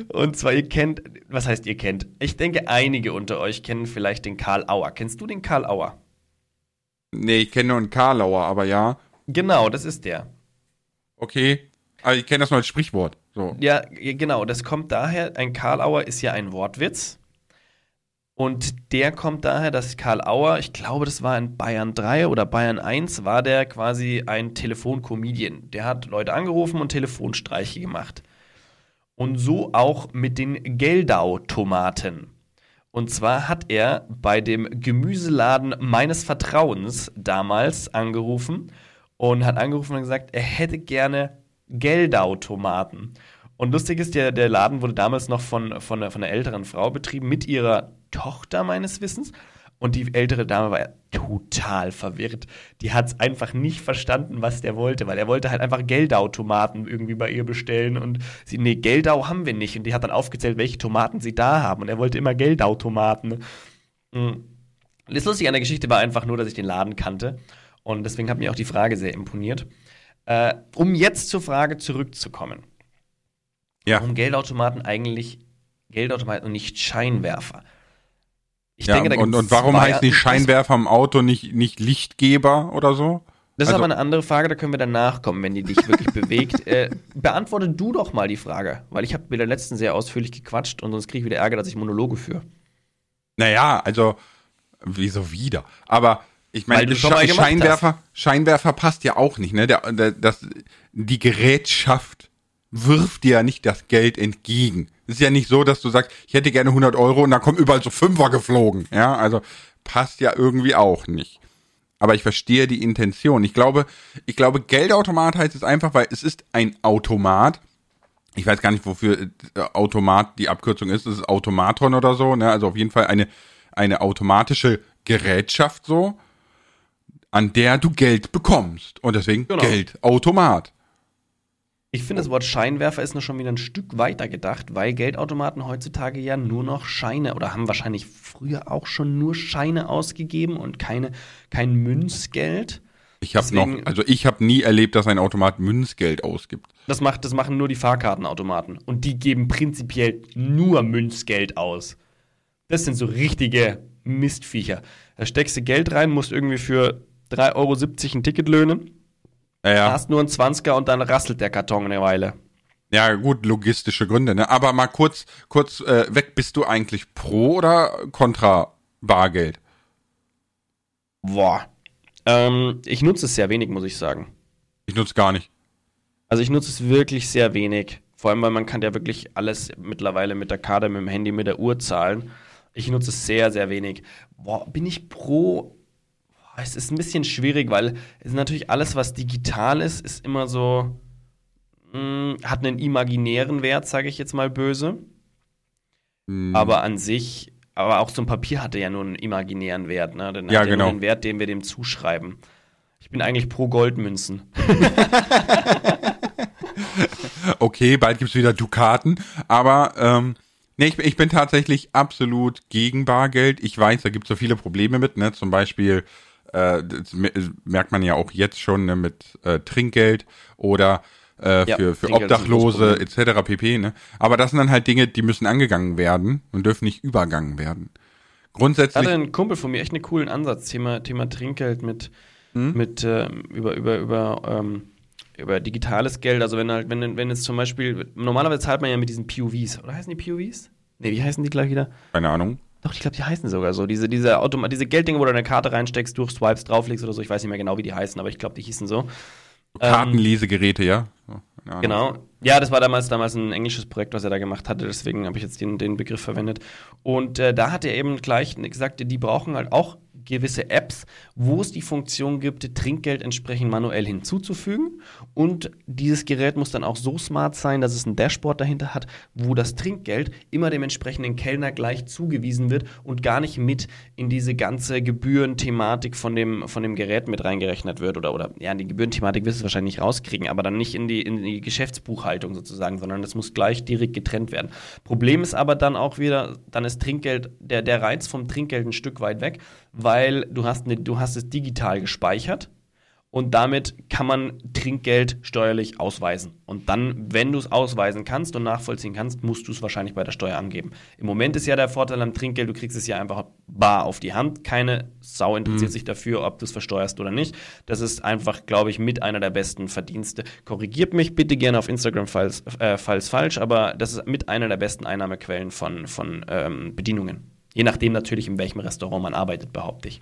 [SPEAKER 2] und zwar, ihr kennt, was heißt ihr kennt? Ich denke, einige unter euch kennen vielleicht den Karl Auer. Kennst du den Karl Auer?
[SPEAKER 1] Nee, ich kenne nur einen Karlauer, aber ja.
[SPEAKER 2] Genau, das ist der.
[SPEAKER 1] Okay. Aber ich kenne das nur als Sprichwort. So.
[SPEAKER 2] Ja, genau. Das kommt daher, ein Karlauer ist ja ein Wortwitz. Und der kommt daher, dass Karl Auer, ich glaube, das war in Bayern 3 oder Bayern 1, war der quasi ein Telefoncomedian. Der hat Leute angerufen und Telefonstreiche gemacht. Und so auch mit den Geldau-Tomaten. Und zwar hat er bei dem Gemüseladen meines Vertrauens damals angerufen und hat angerufen und gesagt, er hätte gerne Geldau-Tomaten. Und lustig ist, der, der Laden wurde damals noch von, von, von einer älteren Frau betrieben mit ihrer Tochter meines Wissens. Und die ältere Dame war total verwirrt. Die hat es einfach nicht verstanden, was der wollte, weil er wollte halt einfach Geldau-Tomaten irgendwie bei ihr bestellen. Und sie, nee, Geldau haben wir nicht. Und die hat dann aufgezählt, welche Tomaten sie da haben. Und er wollte immer Geldau-Tomaten. Mhm. Das Lustige an der Geschichte war einfach nur, dass ich den Laden kannte. Und deswegen hat mir auch die Frage sehr imponiert. Äh, um jetzt zur Frage zurückzukommen. Ja. Warum Geldautomaten eigentlich Geldautomaten und nicht Scheinwerfer?
[SPEAKER 1] Ich ja, denke, da und, und warum heißt die Scheinwerfer im Auto nicht, nicht Lichtgeber oder so?
[SPEAKER 2] Das ist also, aber eine andere Frage, da können wir danach kommen, wenn die dich wirklich bewegt. Äh, beantworte du doch mal die Frage, weil ich habe mit der letzten sehr ausführlich gequatscht und sonst kriege ich wieder Ärger, dass ich Monologe führe.
[SPEAKER 1] Naja, also, wieso wieder? Aber ich meine, Scheinwerfer, Scheinwerfer passt ja auch nicht, ne? Der, der, das, die Gerätschaft wirft dir ja nicht das Geld entgegen. Es ist ja nicht so, dass du sagst, ich hätte gerne 100 Euro und dann kommen überall so Fünfer geflogen. Ja, also passt ja irgendwie auch nicht. Aber ich verstehe die Intention. Ich glaube, ich glaube, Geldautomat heißt es einfach, weil es ist ein Automat. Ich weiß gar nicht, wofür äh, Automat die Abkürzung ist. Es ist Automaton oder so. Ne? Also auf jeden Fall eine, eine automatische Gerätschaft so an der du Geld bekommst. Und deswegen genau. Geldautomat.
[SPEAKER 2] Ich finde, das Wort Scheinwerfer ist noch schon wieder ein Stück weiter gedacht, weil Geldautomaten heutzutage ja nur noch Scheine oder haben wahrscheinlich früher auch schon nur Scheine ausgegeben und keine, kein Münzgeld.
[SPEAKER 1] Ich habe noch, also ich habe nie erlebt, dass ein Automat Münzgeld ausgibt.
[SPEAKER 2] Das, macht, das machen nur die Fahrkartenautomaten und die geben prinzipiell nur Münzgeld aus. Das sind so richtige Mistviecher. Da steckst du Geld rein, musst irgendwie für 3,70 Euro ein Ticket löhnen. Ja, ja. Hast nur einen 20er und dann rasselt der Karton eine Weile.
[SPEAKER 1] Ja, gut, logistische Gründe, ne? Aber mal kurz, kurz äh, weg, bist du eigentlich pro oder contra Bargeld?
[SPEAKER 2] Boah. Ähm, ich nutze es sehr wenig, muss ich sagen.
[SPEAKER 1] Ich nutze gar nicht.
[SPEAKER 2] Also ich nutze es wirklich sehr wenig. Vor allem, weil man kann ja wirklich alles mittlerweile mit der Karte, mit dem Handy, mit der Uhr zahlen. Ich nutze es sehr, sehr wenig. Boah, bin ich pro es ist ein bisschen schwierig, weil es natürlich alles, was digital ist, ist immer so, mh, hm, hat einen imaginären Wert, sage ich jetzt mal böse. Mhm. Aber an sich, aber auch so ein Papier hatte ja nur einen imaginären Wert, ne? Dann
[SPEAKER 1] ja, genau.
[SPEAKER 2] den Wert, den wir dem zuschreiben. Ich bin eigentlich pro Goldmünzen.
[SPEAKER 1] okay, bald gibt es wieder Dukaten, aber ähm, nee, ich, ich, bin tatsächlich absolut gegen Bargeld. Ich weiß, da gibt es so viele Probleme mit, ne? Zum Beispiel äh, das merkt man ja auch jetzt schon ne, mit äh, Trinkgeld oder äh, ja, für, für Obdachlose etc. pp. Ne? Aber das sind dann halt Dinge, die müssen angegangen werden und dürfen nicht übergangen werden. Grundsätzlich.
[SPEAKER 2] Hatte ein Kumpel von mir echt einen coolen Ansatz, Thema, Thema Trinkgeld mit, hm? mit äh, über, über, über, ähm, über digitales Geld. Also wenn halt, wenn, wenn es zum Beispiel, normalerweise zahlt man ja mit diesen POVs, oder heißen die POVs? Ne, wie heißen die gleich wieder?
[SPEAKER 1] Keine Ahnung.
[SPEAKER 2] Doch, ich glaube, die heißen sogar so. Diese, diese, diese Gelddinge, wo du eine Karte reinsteckst, durch Swipes drauflegst oder so. Ich weiß nicht mehr genau, wie die heißen, aber ich glaube, die hießen so.
[SPEAKER 1] Kartenlesegeräte, ja.
[SPEAKER 2] ja. Genau. Ja, das war damals, damals ein englisches Projekt, was er da gemacht hatte. Deswegen habe ich jetzt den, den Begriff verwendet. Und äh, da hat er eben gleich gesagt, die brauchen halt auch gewisse Apps, wo es die Funktion gibt, Trinkgeld entsprechend manuell hinzuzufügen. Und dieses Gerät muss dann auch so smart sein, dass es ein Dashboard dahinter hat, wo das Trinkgeld immer dem entsprechenden Kellner gleich zugewiesen wird und gar nicht mit in diese ganze Gebührenthematik von dem, von dem Gerät mit reingerechnet wird. Oder, oder ja, die Gebührenthematik wirst du wahrscheinlich nicht rauskriegen, aber dann nicht in die, in die Geschäftsbuchhaltung sozusagen, sondern das muss gleich direkt getrennt werden. Problem ist aber dann auch wieder, dann ist Trinkgeld, der, der Reiz vom Trinkgeld ein Stück weit weg, weil du hast, eine, du hast es digital gespeichert und damit kann man Trinkgeld steuerlich ausweisen. Und dann, wenn du es ausweisen kannst und nachvollziehen kannst, musst du es wahrscheinlich bei der Steuer angeben. Im Moment ist ja der Vorteil am Trinkgeld, du kriegst es ja einfach bar auf die Hand. Keine Sau interessiert mhm. sich dafür, ob du es versteuerst oder nicht. Das ist einfach, glaube ich, mit einer der besten Verdienste. Korrigiert mich bitte gerne auf Instagram, falls, äh, falls falsch, aber das ist mit einer der besten Einnahmequellen von, von ähm, Bedienungen Je nachdem natürlich, in welchem Restaurant man arbeitet, behaupte ich.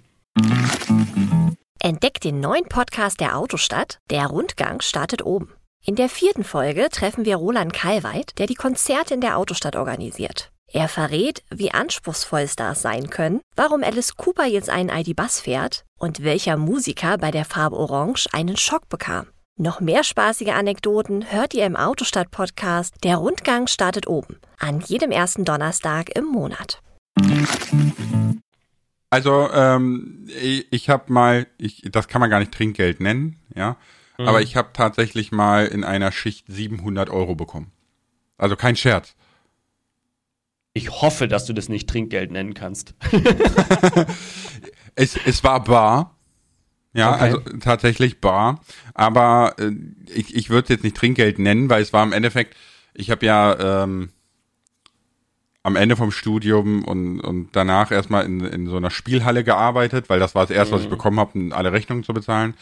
[SPEAKER 3] Entdeckt den neuen Podcast der Autostadt. Der Rundgang startet oben. In der vierten Folge treffen wir Roland Kalweit, der die Konzerte in der Autostadt organisiert. Er verrät, wie anspruchsvoll Stars sein können, warum Alice Cooper jetzt einen ID-Bus fährt und welcher Musiker bei der Farbe Orange einen Schock bekam. Noch mehr spaßige Anekdoten hört ihr im Autostadt-Podcast Der Rundgang startet oben, an jedem ersten Donnerstag im Monat.
[SPEAKER 1] Also, ähm, ich, habe mal, ich, das kann man gar nicht Trinkgeld nennen, ja, mhm. aber ich habe tatsächlich mal in einer Schicht 700 Euro bekommen. Also kein Scherz.
[SPEAKER 2] Ich hoffe, dass du das nicht Trinkgeld nennen kannst.
[SPEAKER 1] es, es war bar. Ja, okay. also tatsächlich bar. Aber äh, ich, ich würde es jetzt nicht Trinkgeld nennen, weil es war im Endeffekt, ich habe ja ähm, am Ende vom Studium und, und danach erstmal in, in so einer Spielhalle gearbeitet, weil das war das erste, mhm. was ich mhm. bekommen habe, um alle Rechnungen zu bezahlen.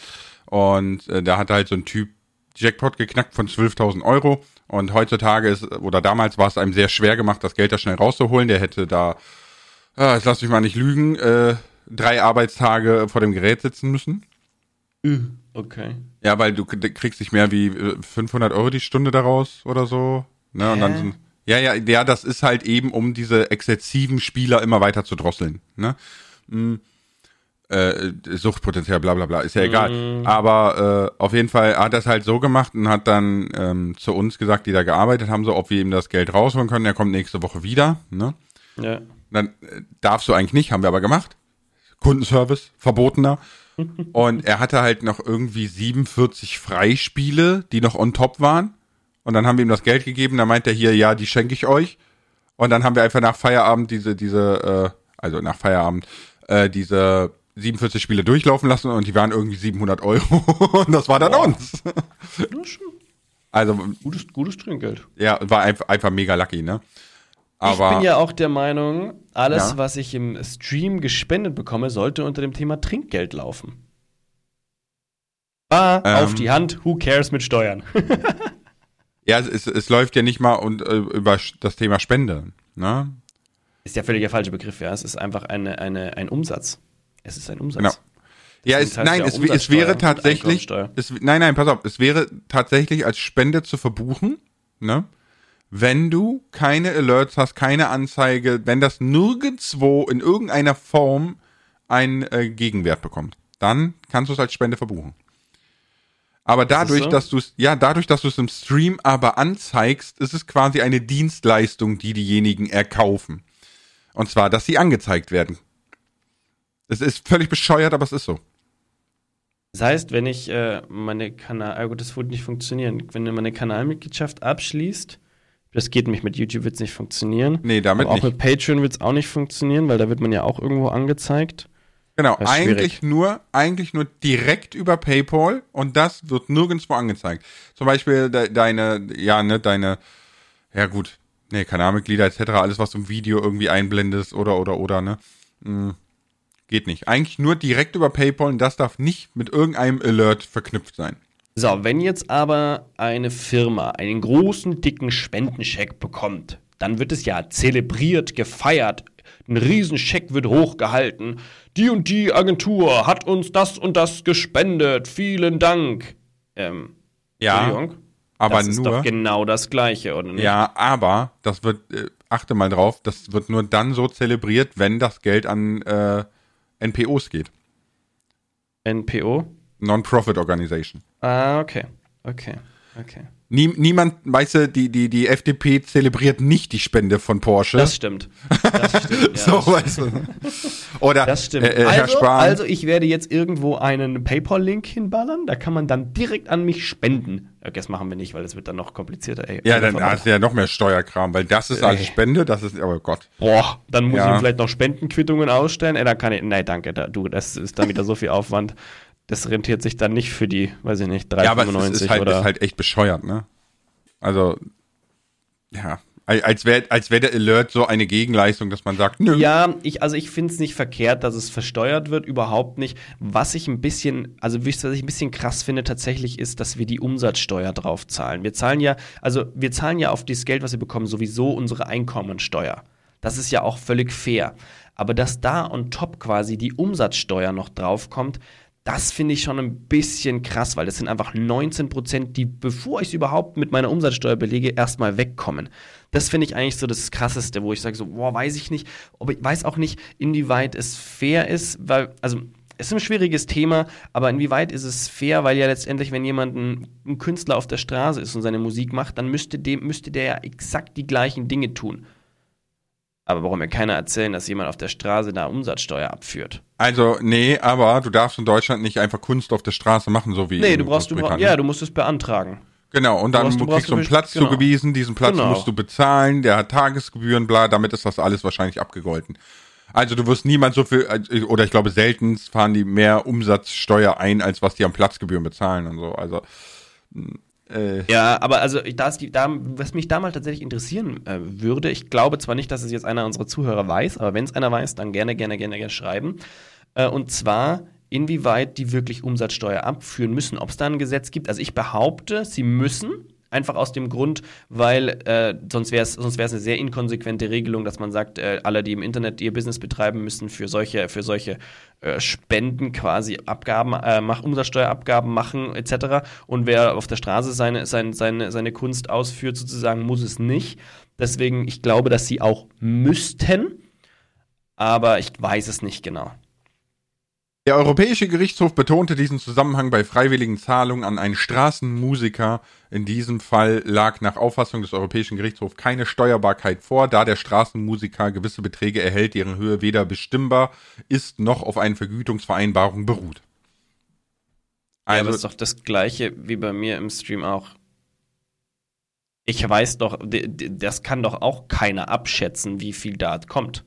[SPEAKER 1] Und äh, da hat halt so ein Typ Jackpot geknackt von 12.000 Euro und heutzutage ist, oder damals war es einem sehr schwer gemacht, das Geld da schnell rauszuholen. Der hätte da, äh, jetzt lass mich mal nicht lügen, äh, drei Arbeitstage vor dem Gerät sitzen müssen.
[SPEAKER 2] Okay.
[SPEAKER 1] Ja, weil du kriegst nicht mehr wie 500 äh, Euro die Stunde daraus oder so. Ne? Und dann sind, ja, ja, ja, das ist halt eben, um diese exzessiven Spieler immer weiter zu drosseln. Ne? Mhm äh, Suchtpotenzial, bla bla bla, ist ja egal. Mm. Aber äh, auf jeden Fall hat er es halt so gemacht und hat dann ähm, zu uns gesagt, die da gearbeitet haben, so ob wir ihm das Geld rausholen können. Er kommt nächste Woche wieder. Ne? Ja. Dann äh, darfst du eigentlich nicht, haben wir aber gemacht. Kundenservice, verbotener. und er hatte halt noch irgendwie 47 Freispiele, die noch on top waren. Und dann haben wir ihm das Geld gegeben. Dann meint er hier, ja, die schenke ich euch. Und dann haben wir einfach nach Feierabend diese, diese, äh, also nach Feierabend, äh, diese 47 Spiele durchlaufen lassen und die waren irgendwie 700 Euro und das war dann Boah. uns.
[SPEAKER 2] also gutes, gutes Trinkgeld.
[SPEAKER 1] Ja, war einfach, einfach mega lucky, ne? Aber,
[SPEAKER 2] ich bin ja auch der Meinung, alles, ja. was ich im Stream gespendet bekomme, sollte unter dem Thema Trinkgeld laufen. Ah, ähm, auf die Hand, who cares mit Steuern?
[SPEAKER 1] ja, es, es, läuft ja nicht mal und, äh, über das Thema Spende, ne?
[SPEAKER 2] Ist ja völlig der falsche Begriff, ja. Es ist einfach eine, eine, ein Umsatz. Es ist ein Umsatz.
[SPEAKER 1] Genau. Ja, es, nein, ja es, es wäre tatsächlich, es, nein, nein, pass auf, es wäre tatsächlich als Spende zu verbuchen, ne? Wenn du keine Alerts hast, keine Anzeige, wenn das nirgendwo in irgendeiner Form einen äh, Gegenwert bekommt, dann kannst du es als Spende verbuchen. Aber dadurch, so? dass du es, ja, dadurch, dass du es im Stream aber anzeigst, ist es quasi eine Dienstleistung, die diejenigen erkaufen. Und zwar, dass sie angezeigt werden. Es ist völlig bescheuert, aber es ist so.
[SPEAKER 2] Das heißt, wenn ich äh, meine Kanal, ah gut, das würde nicht funktionieren. Wenn du meine Kanalmitgliedschaft abschließt, das geht nämlich mit YouTube wird es nicht funktionieren.
[SPEAKER 1] Nee, damit
[SPEAKER 2] aber
[SPEAKER 1] auch
[SPEAKER 2] nicht. mit Patreon wird es auch nicht funktionieren, weil da wird man ja auch irgendwo angezeigt.
[SPEAKER 1] Genau, eigentlich nur, eigentlich nur direkt über PayPal und das wird nirgendwo angezeigt. Zum Beispiel de deine, ja, ne, deine, ja gut, ne, Kanalmitglieder etc., alles, was du im Video irgendwie einblendest oder, oder, oder, ne. Mhm. Geht nicht. Eigentlich nur direkt über PayPal und das darf nicht mit irgendeinem Alert verknüpft sein.
[SPEAKER 2] So, wenn jetzt aber eine Firma einen großen, dicken Spendenscheck bekommt, dann wird es ja zelebriert, gefeiert, ein Riesenscheck wird hochgehalten. Die und die Agentur hat uns das und das gespendet. Vielen Dank. Ähm,
[SPEAKER 1] ja, aber das
[SPEAKER 2] ist
[SPEAKER 1] nur.
[SPEAKER 2] Doch genau das Gleiche, oder nicht?
[SPEAKER 1] Ja, aber das wird, äh, achte mal drauf, das wird nur dann so zelebriert, wenn das Geld an äh, NPOs geht.
[SPEAKER 2] NPO?
[SPEAKER 1] Non-Profit Organization.
[SPEAKER 2] Ah, okay. Okay. Okay.
[SPEAKER 1] Nie, niemand, weißt du, die, die, die FDP zelebriert nicht die Spende von Porsche.
[SPEAKER 2] Das stimmt. Das stimmt. Ja, so, das weißt du.
[SPEAKER 1] Oder,
[SPEAKER 2] das stimmt. Äh, äh, Herr also, Spahn. also, ich werde jetzt irgendwo einen PayPal-Link hinballern, da kann man dann direkt an mich spenden. Das machen wir nicht, weil das wird dann noch komplizierter. Ey,
[SPEAKER 1] ja, dann hast du ja noch mehr Steuerkram, weil das ist als Spende, das ist, oh Gott.
[SPEAKER 2] Boah, dann muss ja. ich ihm vielleicht noch Spendenquittungen ausstellen. Ey, da kann ich, nein, danke, da, du, das ist dann wieder so viel Aufwand das rentiert sich dann nicht für die, weiß ich nicht, 3,95 ja, aber es ist
[SPEAKER 1] halt,
[SPEAKER 2] oder.
[SPEAKER 1] ist halt echt bescheuert, ne? Also, ja, als wäre als wär der Alert so eine Gegenleistung, dass man sagt, nö.
[SPEAKER 2] Ja, ich, also ich finde es nicht verkehrt, dass es versteuert wird, überhaupt nicht. Was ich ein bisschen, also was ich ein bisschen krass finde tatsächlich ist, dass wir die Umsatzsteuer drauf zahlen. Wir zahlen ja, also wir zahlen ja auf das Geld, was wir bekommen, sowieso unsere Einkommensteuer. Das ist ja auch völlig fair. Aber dass da on top quasi die Umsatzsteuer noch draufkommt, das finde ich schon ein bisschen krass, weil das sind einfach 19 Prozent, die, bevor ich es überhaupt mit meiner Umsatzsteuer belege, erstmal wegkommen. Das finde ich eigentlich so das Krasseste, wo ich sage so, boah, weiß ich nicht, aber ich weiß auch nicht, inwieweit es fair ist, weil, also es ist ein schwieriges Thema, aber inwieweit ist es fair, weil ja letztendlich, wenn jemand ein, ein, Künstler auf der Straße ist und seine Musik macht, dann müsste, dem, müsste der ja exakt die gleichen Dinge tun. Aber warum mir keiner erzählen, dass jemand auf der Straße da Umsatzsteuer abführt?
[SPEAKER 1] Also, nee, aber du darfst in Deutschland nicht einfach Kunst auf der Straße machen, so wie.
[SPEAKER 2] Nee, du brauchst, du brauchst, ja, du musst es beantragen.
[SPEAKER 1] Genau, und dann du kriegst du einen Platz genau. zugewiesen, diesen Platz genau. musst du bezahlen, der hat Tagesgebühren, bla, damit ist das alles wahrscheinlich abgegolten. Also du wirst niemand so viel, oder ich glaube selten fahren die mehr Umsatzsteuer ein, als was die an Platzgebühren bezahlen und so. Also
[SPEAKER 2] äh. Ja, aber also da ist die, da, was mich da mal tatsächlich interessieren äh, würde, ich glaube zwar nicht, dass es jetzt einer unserer Zuhörer weiß, aber wenn es einer weiß, dann gerne, gerne, gerne, gerne schreiben. Äh, und zwar, inwieweit die wirklich Umsatzsteuer abführen müssen, ob es da ein Gesetz gibt. Also ich behaupte, sie müssen, Einfach aus dem Grund, weil äh, sonst wäre es sonst eine sehr inkonsequente Regelung, dass man sagt, äh, alle, die im Internet ihr Business betreiben, müssen für solche, für solche äh, Spenden quasi Abgaben, äh, mach, Umsatzsteuerabgaben machen etc. Und wer auf der Straße seine, seine, seine, seine Kunst ausführt, sozusagen, muss es nicht. Deswegen, ich glaube, dass sie auch müssten, aber ich weiß es nicht genau.
[SPEAKER 1] Der Europäische Gerichtshof betonte diesen Zusammenhang bei freiwilligen Zahlungen an einen Straßenmusiker. In diesem Fall lag nach Auffassung des Europäischen Gerichtshofs keine Steuerbarkeit vor, da der Straßenmusiker gewisse Beträge erhält, deren Höhe weder bestimmbar ist noch auf eine Vergütungsvereinbarung beruht.
[SPEAKER 2] Also, ja, aber das ist doch das gleiche wie bei mir im Stream auch. Ich weiß doch, das kann doch auch keiner abschätzen, wie viel da kommt.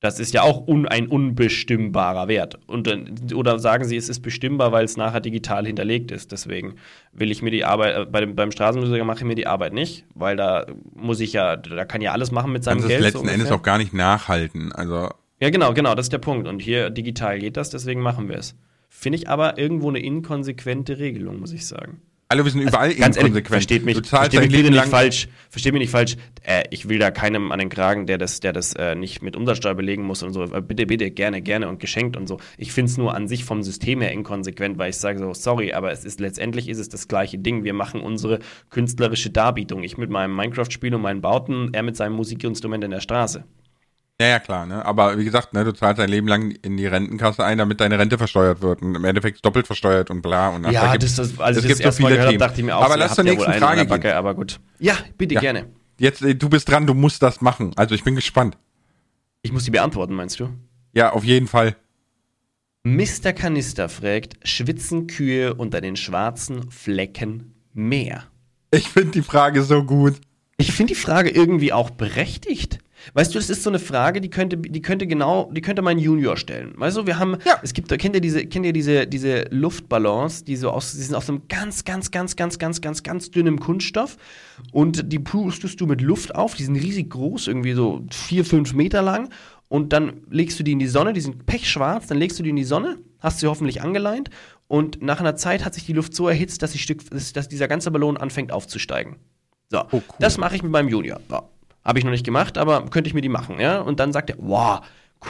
[SPEAKER 2] Das ist ja auch un, ein unbestimmbarer Wert. Und, oder sagen Sie, es ist bestimmbar, weil es nachher digital hinterlegt ist. Deswegen will ich mir die Arbeit, äh, bei dem, beim Straßenmusiker mache ich mir die Arbeit nicht, weil da muss ich ja, da kann ja alles machen mit seinem Geld.
[SPEAKER 1] Das letzten so Endes auch gar nicht nachhalten. Also
[SPEAKER 2] ja, genau, genau, das ist der Punkt. Und hier digital geht das, deswegen machen wir es. Finde ich aber irgendwo eine inkonsequente Regelung, muss ich sagen.
[SPEAKER 1] Alle wir sind also überall also, ganz
[SPEAKER 2] inkonsequent. Ehrlich, versteht mich, versteht mich bitte nicht falsch. Versteht mich nicht falsch. Äh, ich will da keinem an den Kragen, der das, der das äh, nicht mit Umsatzsteuer belegen muss und so. Äh, bitte, bitte, gerne, gerne und geschenkt und so. Ich finde es nur an sich vom System her inkonsequent, weil ich sage so, sorry, aber es ist letztendlich ist es das gleiche Ding. Wir machen unsere künstlerische Darbietung. Ich mit meinem Minecraft-Spiel und meinen Bauten, er mit seinem Musikinstrument in der Straße.
[SPEAKER 1] Ja, ja, klar, ne? Aber wie gesagt, ne, du zahlst dein Leben lang in die Rentenkasse ein, damit deine Rente versteuert wird und im Endeffekt doppelt versteuert und bla und
[SPEAKER 2] Ja, da das, das, also das gibt so viele Themen. dachte ich mir auch,
[SPEAKER 1] aber lass zur nächsten Frage
[SPEAKER 2] Backe, gehen. Aber gut. Ja, bitte ja. gerne.
[SPEAKER 1] Jetzt, äh, du bist dran, du musst das machen. Also ich bin gespannt.
[SPEAKER 2] Ich muss die beantworten, meinst du?
[SPEAKER 1] Ja, auf jeden Fall.
[SPEAKER 2] Mr. Kanister fragt, schwitzen Kühe unter den schwarzen Flecken mehr?
[SPEAKER 1] Ich finde die Frage so gut.
[SPEAKER 2] Ich finde die Frage irgendwie auch berechtigt. Weißt du, das ist so eine Frage, die könnte, die könnte genau, die könnte mein Junior stellen. Weißt du, wir haben, ja. es gibt, kennt ihr diese, kennt ihr diese, diese Luftballons, die so aus, die sind aus einem ganz, ganz, ganz, ganz, ganz, ganz, ganz dünnem Kunststoff und die pustest du mit Luft auf, die sind riesig groß, irgendwie so vier, fünf Meter lang und dann legst du die in die Sonne, die sind pechschwarz, dann legst du die in die Sonne, hast sie hoffentlich angeleint und nach einer Zeit hat sich die Luft so erhitzt, dass, Stück, dass dieser ganze Ballon anfängt aufzusteigen. So, oh, cool. das mache ich mit meinem Junior. So. Habe ich noch nicht gemacht, aber könnte ich mir die machen, ja? Und dann sagt er, wow,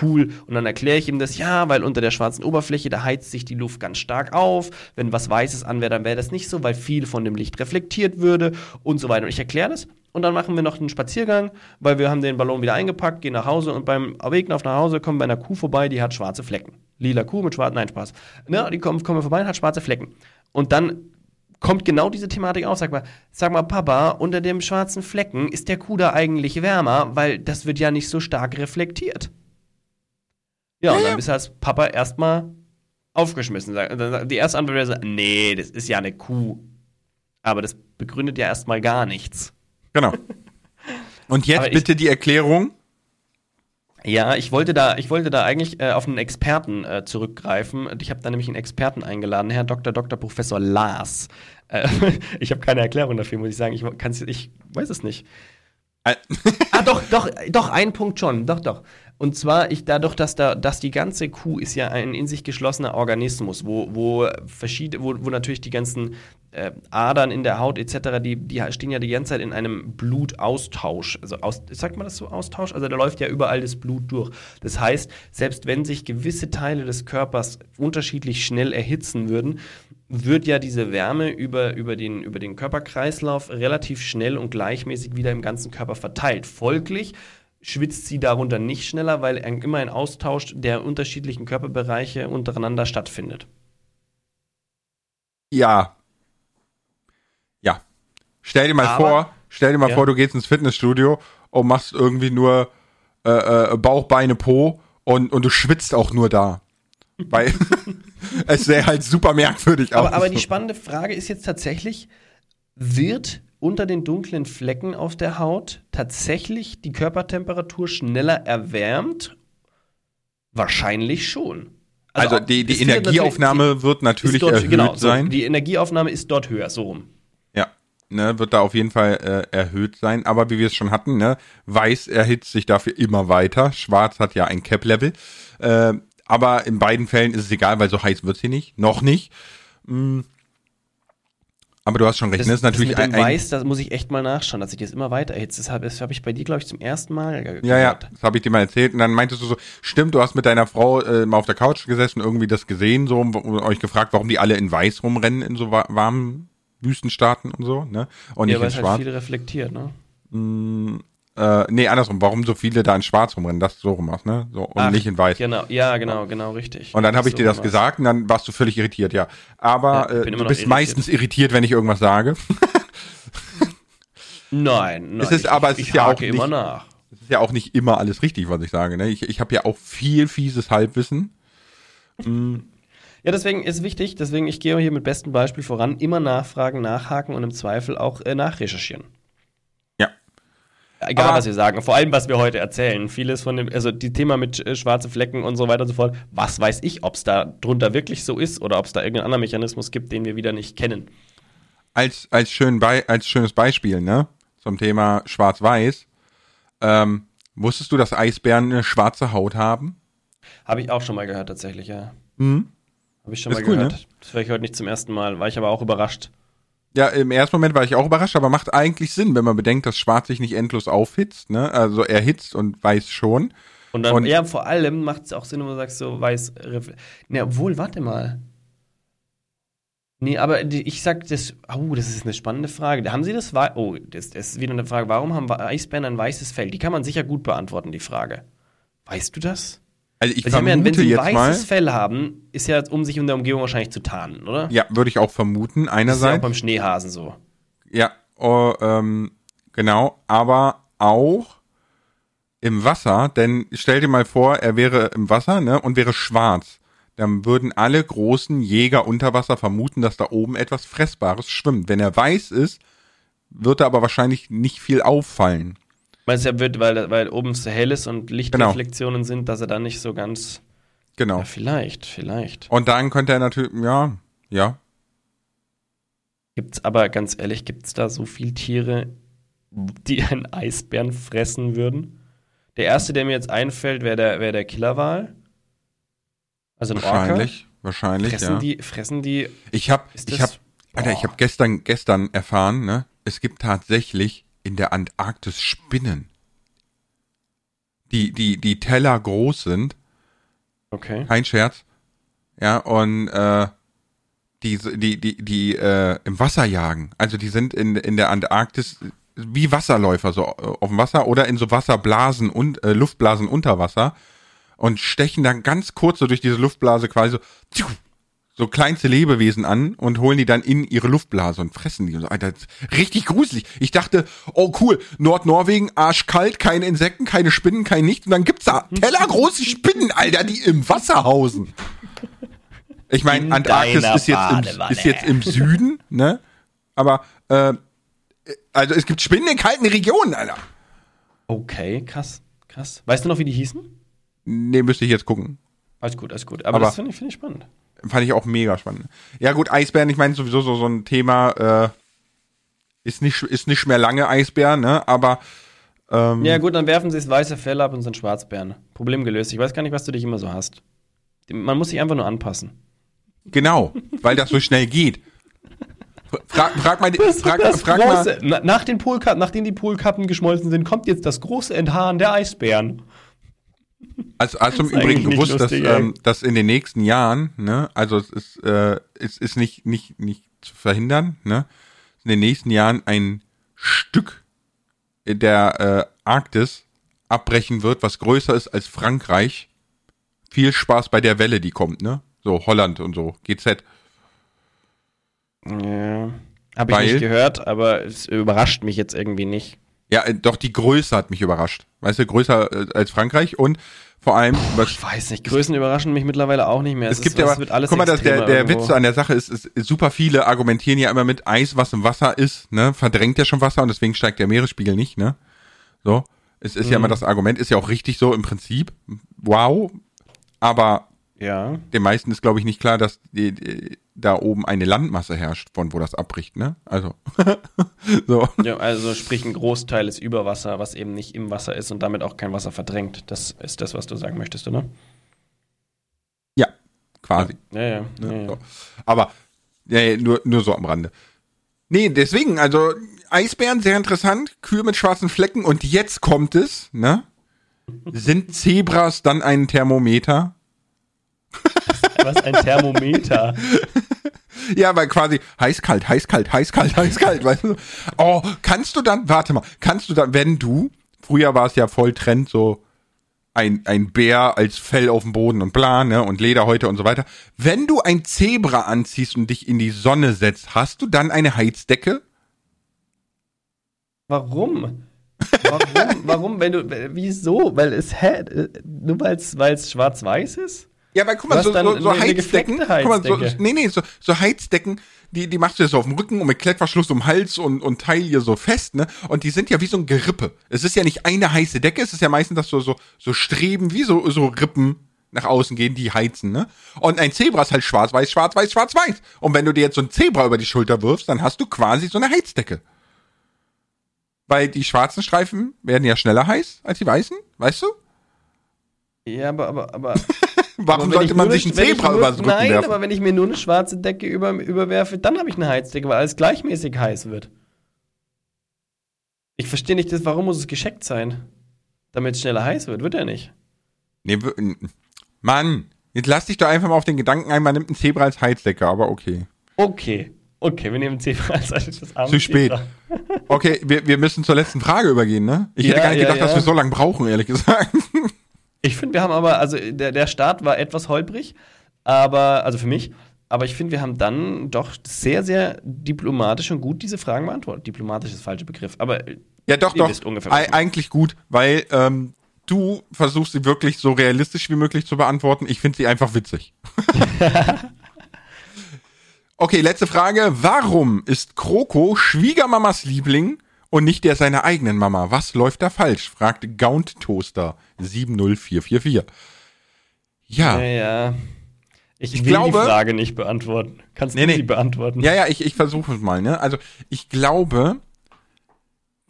[SPEAKER 2] cool. Und dann erkläre ich ihm das, ja, weil unter der schwarzen Oberfläche, da heizt sich die Luft ganz stark auf. Wenn was Weißes an wäre, dann wäre das nicht so, weil viel von dem Licht reflektiert würde und so weiter. Und ich erkläre das. Und dann machen wir noch einen Spaziergang, weil wir haben den Ballon wieder eingepackt, gehen nach Hause und beim Weg nach Hause kommen wir bei einer Kuh vorbei, die hat schwarze Flecken. Lila Kuh mit schwarzen, nein, Spaß. Ja, die kommen, kommen wir vorbei und hat schwarze Flecken. Und dann kommt genau diese Thematik auf. Sag mal, sag mal, Papa, unter dem schwarzen Flecken ist der Kuh da eigentlich wärmer, weil das wird ja nicht so stark reflektiert. Ja, und dann bist du als Papa erstmal aufgeschmissen. Die erste Antwort wäre so, nee, das ist ja eine Kuh. Aber das begründet ja erstmal gar nichts.
[SPEAKER 1] Genau. Und jetzt bitte die Erklärung.
[SPEAKER 2] Ja, ich wollte da, ich wollte da eigentlich äh, auf einen Experten äh, zurückgreifen. Ich habe da nämlich einen Experten eingeladen, Herr Dr. Dr. Professor Lars. Äh, ich habe keine Erklärung dafür, muss ich sagen. Ich, kann's, ich weiß es nicht. ah, doch, doch, doch, ein Punkt schon. Doch, doch. Und zwar, ich dadurch, dass da, dass die ganze Kuh ist ja ein in sich geschlossener Organismus, wo, wo verschiedene, wo, wo natürlich die ganzen äh, Adern in der Haut etc., die, die stehen ja die ganze Zeit in einem Blutaustausch. Also aus, sagt man das so Austausch? Also da läuft ja überall das Blut durch. Das heißt, selbst wenn sich gewisse Teile des Körpers unterschiedlich schnell erhitzen würden, wird ja diese Wärme über, über, den, über den Körperkreislauf relativ schnell und gleichmäßig wieder im ganzen Körper verteilt. Folglich schwitzt sie darunter nicht schneller, weil immer ein Austausch der unterschiedlichen Körperbereiche untereinander stattfindet.
[SPEAKER 1] Ja. Ja. Stell dir mal Aber, vor, stell dir mal ja. vor, du gehst ins Fitnessstudio und machst irgendwie nur äh, äh, Bauch, Beine, Po und, und du schwitzt auch nur da. Weil es sähe halt super merkwürdig
[SPEAKER 2] aus. Aber, aber die spannende Frage ist jetzt tatsächlich, wird unter den dunklen Flecken auf der Haut tatsächlich die Körpertemperatur schneller erwärmt? Wahrscheinlich schon.
[SPEAKER 1] Also, also die, die Energieaufnahme natürlich, wird natürlich dort, erhöht genau, sein.
[SPEAKER 2] So, die Energieaufnahme ist dort höher, so rum.
[SPEAKER 1] Ja, ne, wird da auf jeden Fall äh, erhöht sein. Aber wie wir es schon hatten, ne, weiß erhitzt sich dafür immer weiter. Schwarz hat ja ein Cap-Level. Äh, aber in beiden Fällen ist es egal, weil so heiß wird sie nicht. Noch nicht. Mhm. Aber du hast schon recht, das,
[SPEAKER 2] ne?
[SPEAKER 1] das ist natürlich
[SPEAKER 2] das mit dem ein, Weiß, das muss ich echt mal nachschauen, dass ich das immer weiter erhitzt. Das habe hab ich bei dir, glaube ich, zum ersten Mal
[SPEAKER 1] gehört. Ja, ja, das habe ich dir mal erzählt. Und dann meintest du so, stimmt, du hast mit deiner Frau äh, mal auf der Couch gesessen, irgendwie das gesehen, so, und euch gefragt, warum die alle in Weiß rumrennen in so warmen Wüstenstaaten und so, ne? Und
[SPEAKER 2] ja, nicht weil in es Schwarz. halt viel reflektiert, ne?
[SPEAKER 1] Mm, äh, nee, andersrum. Warum so viele da in Schwarz rumrennen? Das so rum ne? So, und Ach, nicht in Weiß.
[SPEAKER 2] Genau, ja, genau, genau, richtig.
[SPEAKER 1] Und dann habe ich so dir das was. gesagt und dann warst du völlig irritiert, ja. Aber ja, äh, du bist irritiert. meistens irritiert, wenn ich irgendwas sage.
[SPEAKER 2] nein, nein.
[SPEAKER 1] Es ist,
[SPEAKER 2] ich,
[SPEAKER 1] aber es
[SPEAKER 2] ich
[SPEAKER 1] ist ja auch
[SPEAKER 2] immer nach.
[SPEAKER 1] Es ist ja auch nicht immer alles richtig, was ich sage. Ne? Ich, ich habe ja auch viel fieses Halbwissen.
[SPEAKER 2] Mhm. Ja, deswegen ist wichtig, deswegen ich gehe hier mit bestem Beispiel voran, immer nachfragen, nachhaken und im Zweifel auch äh, nachrecherchieren. Egal, Aber was wir sagen, vor allem, was wir heute erzählen. Vieles von dem, also die Thema mit äh, schwarzen Flecken und so weiter und so fort. Was weiß ich, ob es da drunter wirklich so ist oder ob es da irgendeinen anderen Mechanismus gibt, den wir wieder nicht kennen.
[SPEAKER 1] Als, als, schön Be als schönes Beispiel, ne, zum Thema Schwarz-Weiß, ähm, wusstest du, dass Eisbären eine schwarze Haut haben?
[SPEAKER 2] Habe ich auch schon mal gehört, tatsächlich, ja. Mhm. Habe ich schon das mal cool, gehört. Ne? Das höre ich heute nicht zum ersten Mal, war ich aber auch überrascht.
[SPEAKER 1] Ja, im ersten Moment war ich auch überrascht, aber macht eigentlich Sinn, wenn man bedenkt, dass Schwarz sich nicht endlos aufhitzt, ne? Also erhitzt und weiß schon.
[SPEAKER 2] Und dann, und, ja, vor allem macht es auch Sinn, wenn du sagst, so weiß. Ne, obwohl, warte mal. Nee, aber ich sag das, oh, das ist eine spannende Frage. Haben Sie das, oh, das, das ist wieder eine Frage, warum haben Eisbären ein weißes Fell? Die kann man sicher gut beantworten, die Frage. Weißt du das?
[SPEAKER 1] Also ich vermute ja,
[SPEAKER 2] wenn sie
[SPEAKER 1] ein weißes
[SPEAKER 2] Fell haben, ist ja, um sich in der Umgebung wahrscheinlich zu tarnen, oder?
[SPEAKER 1] Ja, würde ich auch vermuten. Einerseits. Das ist ja auch
[SPEAKER 2] beim Schneehasen so.
[SPEAKER 1] Ja, oh, ähm, genau. Aber auch im Wasser, denn stell dir mal vor, er wäre im Wasser ne, und wäre schwarz. Dann würden alle großen Jäger unter Wasser vermuten, dass da oben etwas Fressbares schwimmt. Wenn er weiß ist, wird er aber wahrscheinlich nicht viel auffallen.
[SPEAKER 2] Meinst du, er wird, weil, weil oben so hell ist und Lichtreflektionen genau. sind, dass er dann nicht so ganz.
[SPEAKER 1] Genau.
[SPEAKER 2] Ja, vielleicht, vielleicht.
[SPEAKER 1] Und dann könnte er natürlich, ja, ja.
[SPEAKER 2] Gibt's aber ganz ehrlich, gibt es da so viele Tiere, die einen Eisbären fressen würden? Der erste, der mir jetzt einfällt, wäre der, wär der Killerwal. Also ein
[SPEAKER 1] wahrscheinlich,
[SPEAKER 2] Orca.
[SPEAKER 1] Wahrscheinlich,
[SPEAKER 2] fressen
[SPEAKER 1] ja.
[SPEAKER 2] Die, fressen die.
[SPEAKER 1] Ich habe, ich habe, Alter, ich habe gestern, gestern erfahren, ne? Es gibt tatsächlich in der Antarktis Spinnen. Die, die, die Teller groß sind.
[SPEAKER 2] Okay.
[SPEAKER 1] Kein Scherz. Ja, und äh, die, die, die, die äh, im Wasser jagen. Also die sind in, in der Antarktis wie Wasserläufer, so äh, auf dem Wasser oder in so Wasserblasen und äh, Luftblasen unter Wasser und stechen dann ganz kurz so durch diese Luftblase quasi so so kleinste Lebewesen an und holen die dann in ihre Luftblase und fressen die. Und so. Alter, richtig gruselig. Ich dachte, oh cool, Nordnorwegen, arschkalt, keine Insekten, keine Spinnen, kein Nichts. Und dann gibt's da tellergroße Spinnen, Alter, die im Wasser hausen. Ich meine, Antarktis ist jetzt, im, ist jetzt im Süden, ne? Aber, äh, also es gibt Spinnen in kalten Regionen, Alter.
[SPEAKER 2] Okay, krass, krass. Weißt du noch, wie die hießen?
[SPEAKER 1] Nee, müsste ich jetzt gucken.
[SPEAKER 2] Alles gut, alles gut. Aber, Aber das finde ich, find ich spannend.
[SPEAKER 1] Fand ich auch mega spannend. Ja gut, Eisbären, ich meine sowieso so, so ein Thema, äh, ist nicht, ist nicht mehr lange Eisbären, ne? Aber Ähm,
[SPEAKER 2] Ja, gut, dann werfen sie das weiße Fell ab und sind Schwarzbären. Problem gelöst. Ich weiß gar nicht, was du dich immer so hast. Man muss sich einfach nur anpassen.
[SPEAKER 1] Genau, weil das so schnell geht. Frag, frag mal, frag, frag mal,
[SPEAKER 2] große, na, nach den Polkappen, nachdem die Polkappen geschmolzen sind, kommt jetzt das große Enthaaren der Eisbären.
[SPEAKER 1] Also hast du im Übrigen gewusst,
[SPEAKER 2] lustig,
[SPEAKER 1] dass, ähm, dass in den nächsten Jahren, ne, also es ist, äh, es ist nicht, nicht, nicht zu verhindern, ne, in den nächsten Jahren ein Stück der äh, Arktis abbrechen wird, was größer ist als Frankreich. Viel Spaß bei der Welle, die kommt, ne? So Holland und so, GZ.
[SPEAKER 2] Ja. Habe ich
[SPEAKER 1] Weil-
[SPEAKER 2] nicht gehört, aber es überrascht mich jetzt irgendwie nicht.
[SPEAKER 1] Ja, äh, doch die Größe hat mich überrascht. Weißt du, größer äh, als Frankreich und vor allem, was
[SPEAKER 2] Ich weiß nicht, Größen überraschen mich mittlerweile auch nicht mehr.
[SPEAKER 1] Es
[SPEAKER 2] ist-
[SPEAKER 1] gibt ja
[SPEAKER 2] es
[SPEAKER 1] aber,
[SPEAKER 2] wird alles
[SPEAKER 1] guck mal, das, der, der
[SPEAKER 2] irgendwo.
[SPEAKER 1] Witz an der Sache ist, ist, ist, super viele argumentieren ja immer mit Eis, was im Wasser ist, ne, verdrängt ja schon Wasser und deswegen steigt der Meeresspiegel nicht, ne. So. Es ist ja
[SPEAKER 2] Mhm.
[SPEAKER 1] immer das Argument, ist ja auch richtig so im Prinzip. Wow. Aber
[SPEAKER 2] Ja.
[SPEAKER 1] den meisten ist, glaube ich, nicht klar, dass die, die, da oben eine Landmasse herrscht, von wo das abbricht, ne? Also. so.
[SPEAKER 2] ja, also sprich ein Großteil ist über Wasser, was eben nicht im Wasser ist und damit auch kein Wasser verdrängt. Das ist das, was du sagen möchtest, oder?
[SPEAKER 1] Ja, quasi.
[SPEAKER 2] Ja, ja. ja,
[SPEAKER 1] Ne?
[SPEAKER 2] ja.
[SPEAKER 1] So. Aber nur, nur so am Rande. Nee, deswegen, also Eisbären, sehr interessant, Kühe mit schwarzen Flecken und jetzt kommt es, ne? Sind Zebras dann ein Thermometer?
[SPEAKER 2] Was ein Thermometer.
[SPEAKER 1] Ja, weil quasi heiß, kalt, heiß, kalt, heiß, kalt, heiß, kalt, weißt du? Oh, kannst du dann, warte mal, kannst du dann, wenn du, früher war es ja voll Trend, so ein, ein Bär als Fell auf dem Boden und bla, ne, und Lederhäute und so weiter. Wenn du ein Zebra anziehst und dich in die Sonne setzt, hast du dann eine Heizdecke?
[SPEAKER 2] Warum? Warum? Warum, wenn du, wieso? Weil es, hä? Nur weil es schwarz-weiß ist?
[SPEAKER 1] Ja, weil guck mal, so, so, so
[SPEAKER 2] eine
[SPEAKER 1] Heizdecken, guck mal, so, nee, nee, so, so Heizdecken, die, die machst du jetzt so auf dem Rücken und mit Klettverschluss um Hals und, und Teil hier so fest, ne? Und die sind ja wie so ein Gerippe. Es ist ja nicht eine heiße Decke, es ist ja meistens, dass so, so, so Streben, wie so, so Rippen nach außen gehen, die heizen, ne? Und ein Zebra ist halt schwarz-weiß, schwarz-weiß, schwarz-weiß. Und wenn du dir jetzt so ein Zebra über die Schulter wirfst, dann hast du quasi so eine Heizdecke. Weil die schwarzen Streifen werden ja schneller heiß als die weißen, weißt du?
[SPEAKER 2] Ja, aber, aber, aber.
[SPEAKER 1] Warum sollte man sich ein
[SPEAKER 2] eine- wenn ich
[SPEAKER 1] Zebra über den Rücken
[SPEAKER 2] Nein,
[SPEAKER 1] werfen?
[SPEAKER 2] aber wenn ich mir nur eine schwarze Decke über, überwerfe, dann habe ich eine Heizdecke, weil alles gleichmäßig heiß wird. Ich verstehe nicht, das, warum muss es gescheckt sein? Damit es schneller heiß wird, wird er nicht.
[SPEAKER 1] Nee, Mann, jetzt lass dich doch einfach mal auf den Gedanken ein, man nimmt einen Zebra als Heizdecke, aber okay.
[SPEAKER 2] Okay. Okay, wir nehmen Zebra als das arme
[SPEAKER 1] Zu spät.
[SPEAKER 2] Zebra.
[SPEAKER 1] Okay, wir, wir müssen zur letzten Frage übergehen, ne? Ich hätte
[SPEAKER 2] Ja,
[SPEAKER 1] gar nicht
[SPEAKER 2] ja,
[SPEAKER 1] gedacht, dass
[SPEAKER 2] ja.
[SPEAKER 1] wir so lange brauchen, ehrlich gesagt.
[SPEAKER 2] Ich finde, wir haben aber, also der, der Start war etwas holprig, aber, also für mich, aber ich finde, wir haben dann doch sehr, sehr diplomatisch und gut diese Fragen beantwortet. Diplomatisch ist der falsche Begriff, aber
[SPEAKER 1] Ja, doch, doch.
[SPEAKER 2] ungefähr,
[SPEAKER 1] eigentlich gut, weil ähm, du versuchst sie wirklich so realistisch wie möglich zu beantworten. Ich finde sie einfach witzig. okay, letzte Frage. Warum ist Kroko Schwiegermamas Liebling und nicht der seiner eigenen Mama? Was läuft da falsch? fragt Gaunt Toaster 70444. Ja.
[SPEAKER 2] ja, ja. Ich,
[SPEAKER 1] Ich
[SPEAKER 2] will
[SPEAKER 1] glaube-
[SPEAKER 2] die Frage nicht beantworten. Kannst
[SPEAKER 1] Nee,
[SPEAKER 2] du
[SPEAKER 1] nee.
[SPEAKER 2] sie beantworten?
[SPEAKER 1] Ja, ja, ich, ich versuche es mal, ne? Also, ich glaube,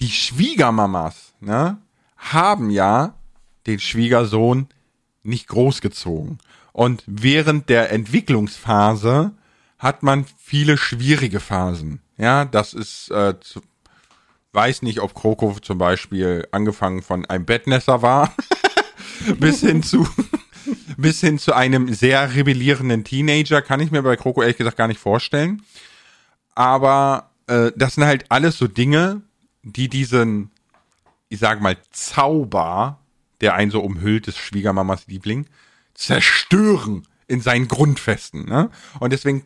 [SPEAKER 1] die Schwiegermamas, ne, haben ja den Schwiegersohn nicht großgezogen. Und während der Entwicklungsphase hat man viele schwierige Phasen. Ja, das ist, äh, zu, weiß nicht, ob Kroko zum Beispiel angefangen von einem Bettnässer war, bis hin zu, bis hin zu einem sehr rebellierenden Teenager, kann ich mir bei Kroko ehrlich gesagt gar nicht vorstellen. Aber äh, das sind halt alles so Dinge, die diesen, ich sag mal, Zauber, der einen so umhüllt, des Schwiegermamas Liebling, zerstören in seinen Grundfesten. Ne? Und deswegen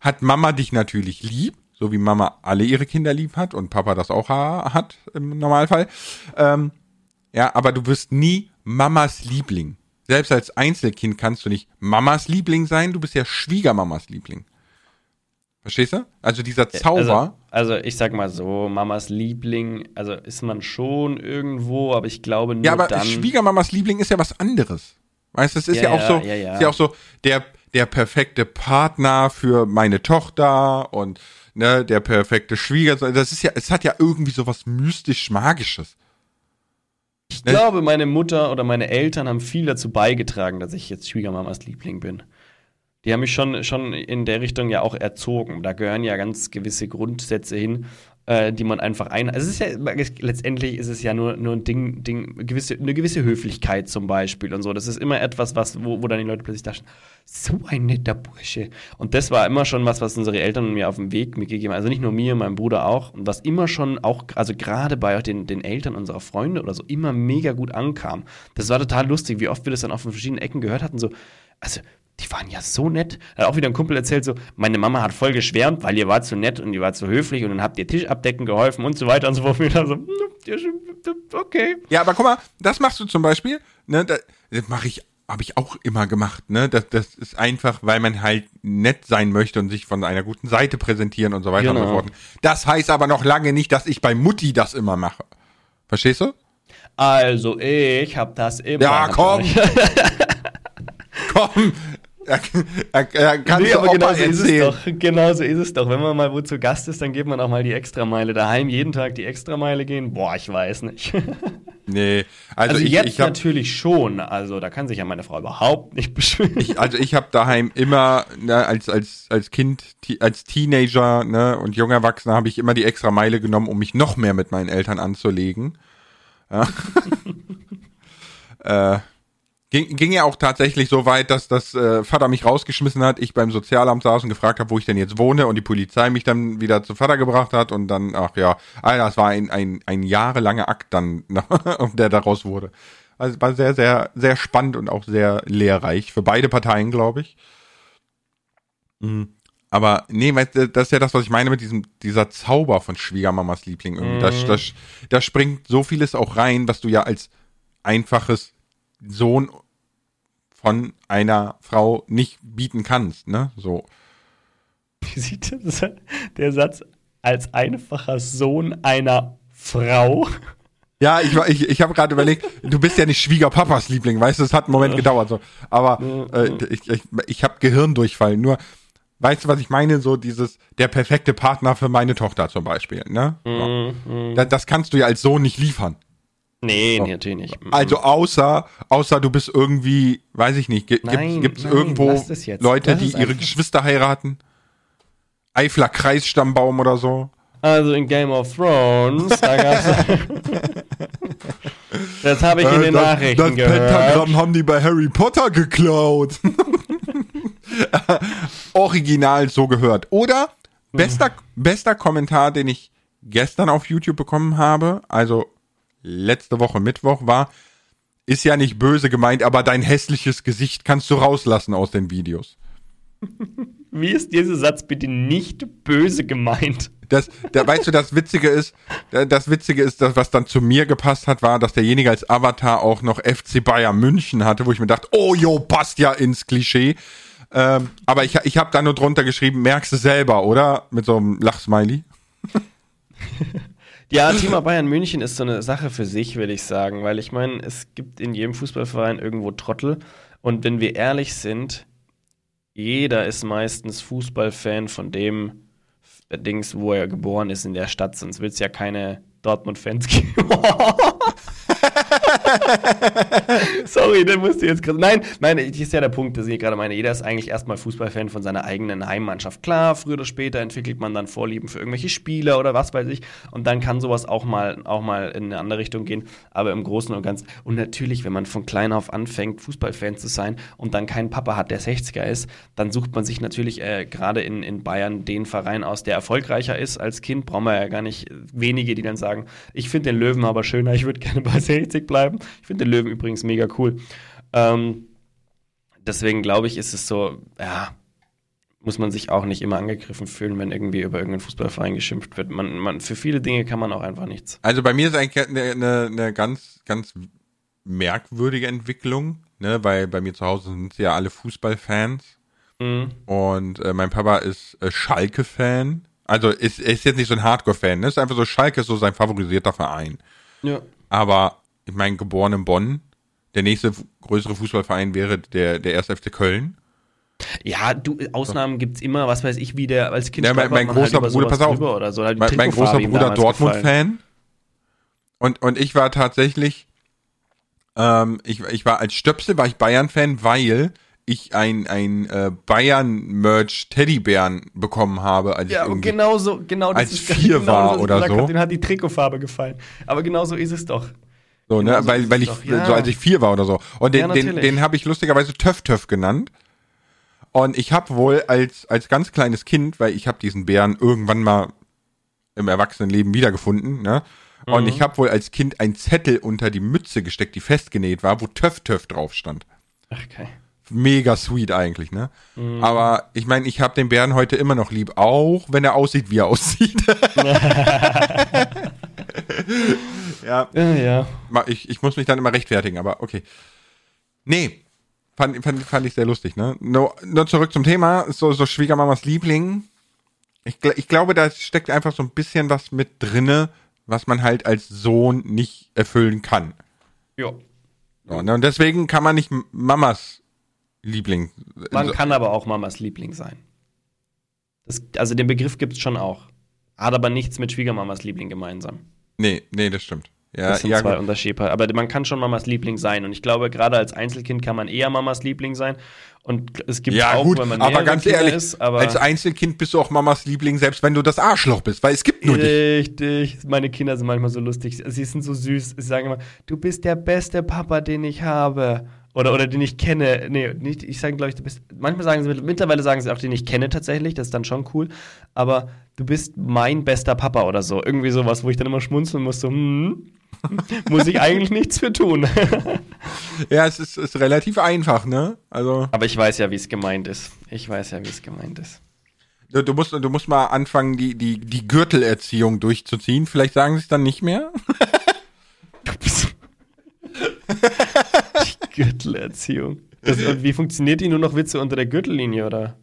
[SPEAKER 1] hat Mama dich natürlich lieb, so wie Mama alle ihre Kinder lieb hat und Papa das auch ha hat im Normalfall. Ähm, ja, aber du wirst nie Mamas Liebling. Selbst als Einzelkind kannst du nicht Mamas Liebling sein, du bist ja Schwiegermamas Liebling. Verstehst du? Also dieser Zauber.
[SPEAKER 2] Also, also ich sag mal so, Mamas Liebling, also ist man schon irgendwo, aber ich glaube nur
[SPEAKER 1] ja, aber
[SPEAKER 2] dann.
[SPEAKER 1] Schwiegermamas Liebling ist ja was anderes. Weißt du, es ist ja,
[SPEAKER 2] Ja,
[SPEAKER 1] auch
[SPEAKER 2] ja,
[SPEAKER 1] so,
[SPEAKER 2] ja, ja.
[SPEAKER 1] ist ja auch so der der perfekte Partner für meine Tochter und ne, der perfekte Schwiegersohn. Das ist ja, es hat ja irgendwie so was mystisch magisches.
[SPEAKER 2] Ich glaube, meine Mutter oder meine Eltern haben viel dazu beigetragen, dass ich jetzt Schwiegermamas Liebling bin. Die haben mich schon, schon in der Richtung ja auch erzogen. Da gehören ja ganz gewisse Grundsätze hin, äh, die man einfach ein. Also es ist ja, letztendlich ist es ja nur, nur ein Ding, Ding gewisse, eine gewisse Höflichkeit zum Beispiel und so. Das ist immer etwas, was, wo, wo dann die Leute plötzlich dachten, so ein netter Bursche. Und das war immer schon was, was unsere Eltern mir auf dem Weg mitgegeben haben. Also nicht nur mir, mein Bruder auch. Und was immer schon auch, also gerade bei den, den Eltern unserer Freunde oder so, immer mega gut ankam. Das war total lustig, wie oft wir das dann auch von verschiedenen Ecken gehört hatten. So, also die waren ja so nett. Hat auch wieder ein Kumpel erzählt, so, meine Mama hat voll geschwärmt, weil ihr war zu nett und ihr war zu höflich und dann habt ihr Tisch abdecken geholfen und so weiter und so fort. Und so, okay.
[SPEAKER 1] Ja, aber guck mal, das machst du zum Beispiel, ne, das, das mache ich, habe ich auch immer gemacht, ne, das, das ist einfach, weil man halt nett sein möchte und sich von einer guten Seite präsentieren und so weiter
[SPEAKER 2] Genau.
[SPEAKER 1] und so fort. Das heißt aber noch lange nicht, dass ich bei Mutti das immer mache. Verstehst du?
[SPEAKER 2] Also, ich hab das immer.
[SPEAKER 1] Ja, komm. komm. Er, er, er kann
[SPEAKER 2] Nee, aber
[SPEAKER 1] Opa
[SPEAKER 2] genau so ist es doch. Genau so ist es doch. Wenn man mal wo zu Gast ist, dann geht man auch mal die Extrameile. Daheim jeden Tag die Extrameile gehen. Boah, ich weiß nicht.
[SPEAKER 1] Nee, also,
[SPEAKER 2] Also,
[SPEAKER 1] ich,
[SPEAKER 2] jetzt
[SPEAKER 1] ich hab,
[SPEAKER 2] natürlich schon. Also da kann sich ja meine Frau überhaupt nicht beschweren.
[SPEAKER 1] ich, also ich habe daheim immer ne, als als als Kind, als Teenager ne, und junger Erwachsener habe ich immer die extra Meile genommen, um mich noch mehr mit meinen Eltern anzulegen. Ja. äh, ging, ging ja auch tatsächlich so weit, dass das äh, Vater mich rausgeschmissen hat, ich beim Sozialamt saß und gefragt habe, wo ich denn jetzt wohne und die Polizei mich dann wieder zu Vater gebracht hat und dann, ach ja, Alter, das war ein, ein, ein jahrelanger Akt dann, der daraus wurde. Also war sehr, sehr, sehr spannend und auch sehr lehrreich für beide Parteien, glaube ich. Mhm. Aber nee, weißt du, das ist ja das, was ich meine mit diesem, dieser Zauber von Schwiegermamas Liebling irgendwie. Das, das, da springt so vieles auch rein, was du ja als einfaches Sohn von einer Frau nicht bieten kannst, ne? So.
[SPEAKER 2] Wie sieht das, der Satz als einfacher Sohn einer Frau?
[SPEAKER 1] Ja, ich, ich, ich habe gerade überlegt, du bist ja nicht Schwiegerpapas Liebling, weißt du, es hat einen Moment gedauert so. Aber äh, ich, ich, ich habe Gehirndurchfall. Nur, weißt du, was ich meine? So dieses, der perfekte Partner für meine Tochter zum Beispiel, ne? So. Das, das kannst du ja als Sohn nicht liefern.
[SPEAKER 2] Nee, nee, natürlich nicht.
[SPEAKER 1] Also außer, außer du bist irgendwie, weiß ich nicht, gibt
[SPEAKER 2] nein,
[SPEAKER 1] irgendwo
[SPEAKER 2] das.
[SPEAKER 1] Leute, die
[SPEAKER 2] es
[SPEAKER 1] ihre. Geschwister heiraten? Eifler Kreisstammbaum oder so?
[SPEAKER 2] Also in Game of Thrones, da gab's. das habe ich in den
[SPEAKER 1] Äh, das,
[SPEAKER 2] Nachrichten
[SPEAKER 1] das
[SPEAKER 2] gehört.
[SPEAKER 1] Pentagramm haben die bei Harry Potter geklaut. Original so gehört. Oder bester, bester Kommentar, den ich gestern auf YouTube bekommen habe, also letzte Woche Mittwoch war, ist ja nicht böse gemeint, aber dein hässliches Gesicht kannst du rauslassen aus den Videos.
[SPEAKER 2] Wie ist dieser Satz bitte nicht böse gemeint?
[SPEAKER 1] Das, da, weißt du, das Witzige ist, da- das Witzige ist, dass, was dann zu mir gepasst hat, war, dass derjenige als Avatar auch noch FC Bayern München hatte, wo ich mir dachte, oh jo, passt ja ins Klischee. Ähm, aber ich, ich habe da nur drunter geschrieben, merkst du selber, oder? Mit so einem Lachsmiley.
[SPEAKER 2] Ja, Thema Bayern München ist so eine Sache für sich, würde ich sagen, weil ich meine, es gibt in jedem Fußballverein irgendwo Trottel und wenn wir ehrlich sind, jeder ist meistens Fußballfan von dem Dings, wo er geboren ist in der Stadt, sonst wird es ja keine Dortmund-Fans geben. Sorry, den musste jetzt gerade. Nein, nein, das ist ja der Punkt, dass ich gerade meine. Jeder ist eigentlich erstmal Fußballfan von seiner eigenen Heimmannschaft. Klar, früher oder später entwickelt man dann Vorlieben für irgendwelche Spieler oder was weiß ich. Und dann kann sowas auch mal, auch mal in eine andere Richtung gehen. Aber im Großen und Ganzen. Und natürlich, wenn man von klein auf anfängt, Fußballfan zu sein und dann keinen Papa hat, der 60er ist, dann sucht man sich natürlich äh, gerade in, in Bayern den Verein aus, der erfolgreicher ist als Kind. Brauchen wir ja gar nicht wenige, die dann sagen, ich finde den Löwen aber schöner, ich würde gerne bei 60 bleiben. Ich finde den Löwen übrigens mega cool. Ähm, deswegen glaube ich, ist es so, ja, muss man sich auch nicht immer angegriffen fühlen, wenn irgendwie über irgendeinen Fußballverein geschimpft wird. Man, man, für viele Dinge kann man auch einfach nichts.
[SPEAKER 1] Also bei mir ist eigentlich eine, eine, eine ganz, ganz merkwürdige Entwicklung, ne? weil bei mir zu Hause sind ja alle Fußballfans.
[SPEAKER 2] Mhm.
[SPEAKER 1] Und äh, mein Papa ist äh, Schalke-Fan. Also ist, er ist jetzt nicht so ein Hardcore-Fan, ne? Ist einfach so, Schalke ist so sein favorisierter Verein.
[SPEAKER 2] Ja.
[SPEAKER 1] Aber ich meine, geboren in Bonn, der nächste größere Fußballverein wäre der, der 1. FC Köln.
[SPEAKER 2] Ja, du, Ausnahmen gibt's immer, was weiß ich, wie der als Kind
[SPEAKER 1] Ja, mein- mein
[SPEAKER 2] man
[SPEAKER 1] großer
[SPEAKER 2] über
[SPEAKER 1] Bruder, pass auf.
[SPEAKER 2] so. Halt
[SPEAKER 1] Mein, mein großer Bruder. Dortmund-Fan. Und, und ich war tatsächlich Ähm, ich, ich war als Stöpsel war ich Bayern-Fan, weil ich ein, ein äh, Bayern-Merch Teddybären bekommen habe, als
[SPEAKER 2] Ja,
[SPEAKER 1] ich
[SPEAKER 2] und
[SPEAKER 1] irgendwie
[SPEAKER 2] genau so, genau
[SPEAKER 1] als
[SPEAKER 2] ist
[SPEAKER 1] vier
[SPEAKER 2] genau
[SPEAKER 1] war oder so.
[SPEAKER 2] hab. Den hat die Trikotfarbe gefallen. Aber genau so ist es doch.
[SPEAKER 1] So, ne,
[SPEAKER 2] genau
[SPEAKER 1] weil, weil ich
[SPEAKER 2] ja.
[SPEAKER 1] so als ich vier war oder so. Und
[SPEAKER 2] Ja,
[SPEAKER 1] den, den, den habe ich lustigerweise Töff Töff genannt. Und ich habe wohl als als ganz kleines Kind, weil ich habe diesen Bären irgendwann mal im Erwachsenenleben wiedergefunden, ne? Und
[SPEAKER 2] Mhm.
[SPEAKER 1] ich habe wohl als Kind einen Zettel unter die Mütze gesteckt, die festgenäht war, wo Töff Töff drauf stand.
[SPEAKER 2] Ach, okay.
[SPEAKER 1] Mega sweet eigentlich, ne?
[SPEAKER 2] Mhm.
[SPEAKER 1] Aber ich meine, ich habe den Bären heute immer noch lieb, auch wenn er aussieht, wie er aussieht. ja,
[SPEAKER 2] Ja, ja.
[SPEAKER 1] ich, ich muss mich dann immer rechtfertigen, aber okay. Nee, fand, fand, fand ich sehr lustig, ne? Nur, nur zurück zum Thema, so, so Schwiegermamas Liebling. Ich, ich glaube, da steckt einfach so ein bisschen was mit drinne, was man halt als Sohn nicht erfüllen kann.
[SPEAKER 2] Ja.
[SPEAKER 1] So, ne? Und deswegen kann man nicht Mamas Liebling.
[SPEAKER 2] Man
[SPEAKER 1] so-
[SPEAKER 2] kann aber auch Mamas Liebling sein. Das, also den Begriff gibt es schon auch. Hat aber nichts mit Schwiegermamas Liebling gemeinsam.
[SPEAKER 1] Nee, nee, das stimmt. Ja,
[SPEAKER 2] Das sind
[SPEAKER 1] ja,
[SPEAKER 2] zwei. Unterschiede. Aber man kann schon Mamas Liebling sein. Und ich glaube, gerade als Einzelkind kann man eher Mamas Liebling sein. Und es gibt
[SPEAKER 1] ja
[SPEAKER 2] auch,
[SPEAKER 1] gut,
[SPEAKER 2] wenn man
[SPEAKER 1] aber ganz
[SPEAKER 2] Kinder
[SPEAKER 1] ehrlich,
[SPEAKER 2] ist. Aber
[SPEAKER 1] als Einzelkind bist du auch Mamas Liebling, selbst wenn du das Arschloch bist, weil es gibt nur dich.
[SPEAKER 2] Richtig. Meine Kinder sind manchmal so lustig. Sie sind so süß. Sie sagen immer, du bist der beste Papa, den ich habe. Oder, oder den ich kenne. Nee, nicht, ich sage, glaube ich, du bist. Manchmal sagen sie, mittlerweile sagen sie auch, den ich kenne tatsächlich. Das ist dann schon cool. Aber du bist mein bester Papa oder so. Irgendwie sowas, wo ich dann immer schmunzeln muss. So, hm, muss ich eigentlich nichts für tun.
[SPEAKER 1] Ja, es ist, ist relativ einfach, ne? Also,
[SPEAKER 2] Aber ich weiß ja, wie es gemeint ist. Ich weiß ja, wie es gemeint ist.
[SPEAKER 1] du, du, musst, du musst mal anfangen, die, die, die Gürtelerziehung durchzuziehen. Vielleicht sagen sie es dann nicht mehr.
[SPEAKER 2] Die Gürtelerziehung. Das, und wie funktioniert die nur noch Witze unter der Gürtellinie, oder?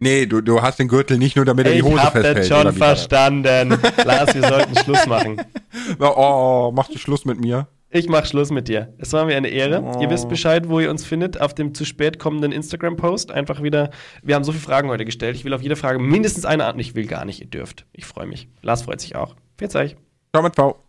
[SPEAKER 1] Nee, du, du hast den Gürtel nicht nur, damit er die
[SPEAKER 2] Ich
[SPEAKER 1] Hose
[SPEAKER 2] hab
[SPEAKER 1] festhält.
[SPEAKER 2] das schon
[SPEAKER 1] wie war das?
[SPEAKER 2] verstanden. Lars, wir sollten Schluss machen.
[SPEAKER 1] Oh, machst du Schluss mit mir?
[SPEAKER 2] Ich mach Schluss mit dir. Es war mir eine Ehre.
[SPEAKER 1] Oh.
[SPEAKER 2] Ihr wisst Bescheid, wo ihr uns findet, auf dem zu spät kommenden Instagram-Post. Einfach wieder, wir haben so viele Fragen heute gestellt. Ich will auf jede Frage mindestens eine Antwort. Ich will gar nicht, ihr dürft. Ich freue mich. Lars freut sich auch. Pfiat euch.
[SPEAKER 1] Ciao mit V.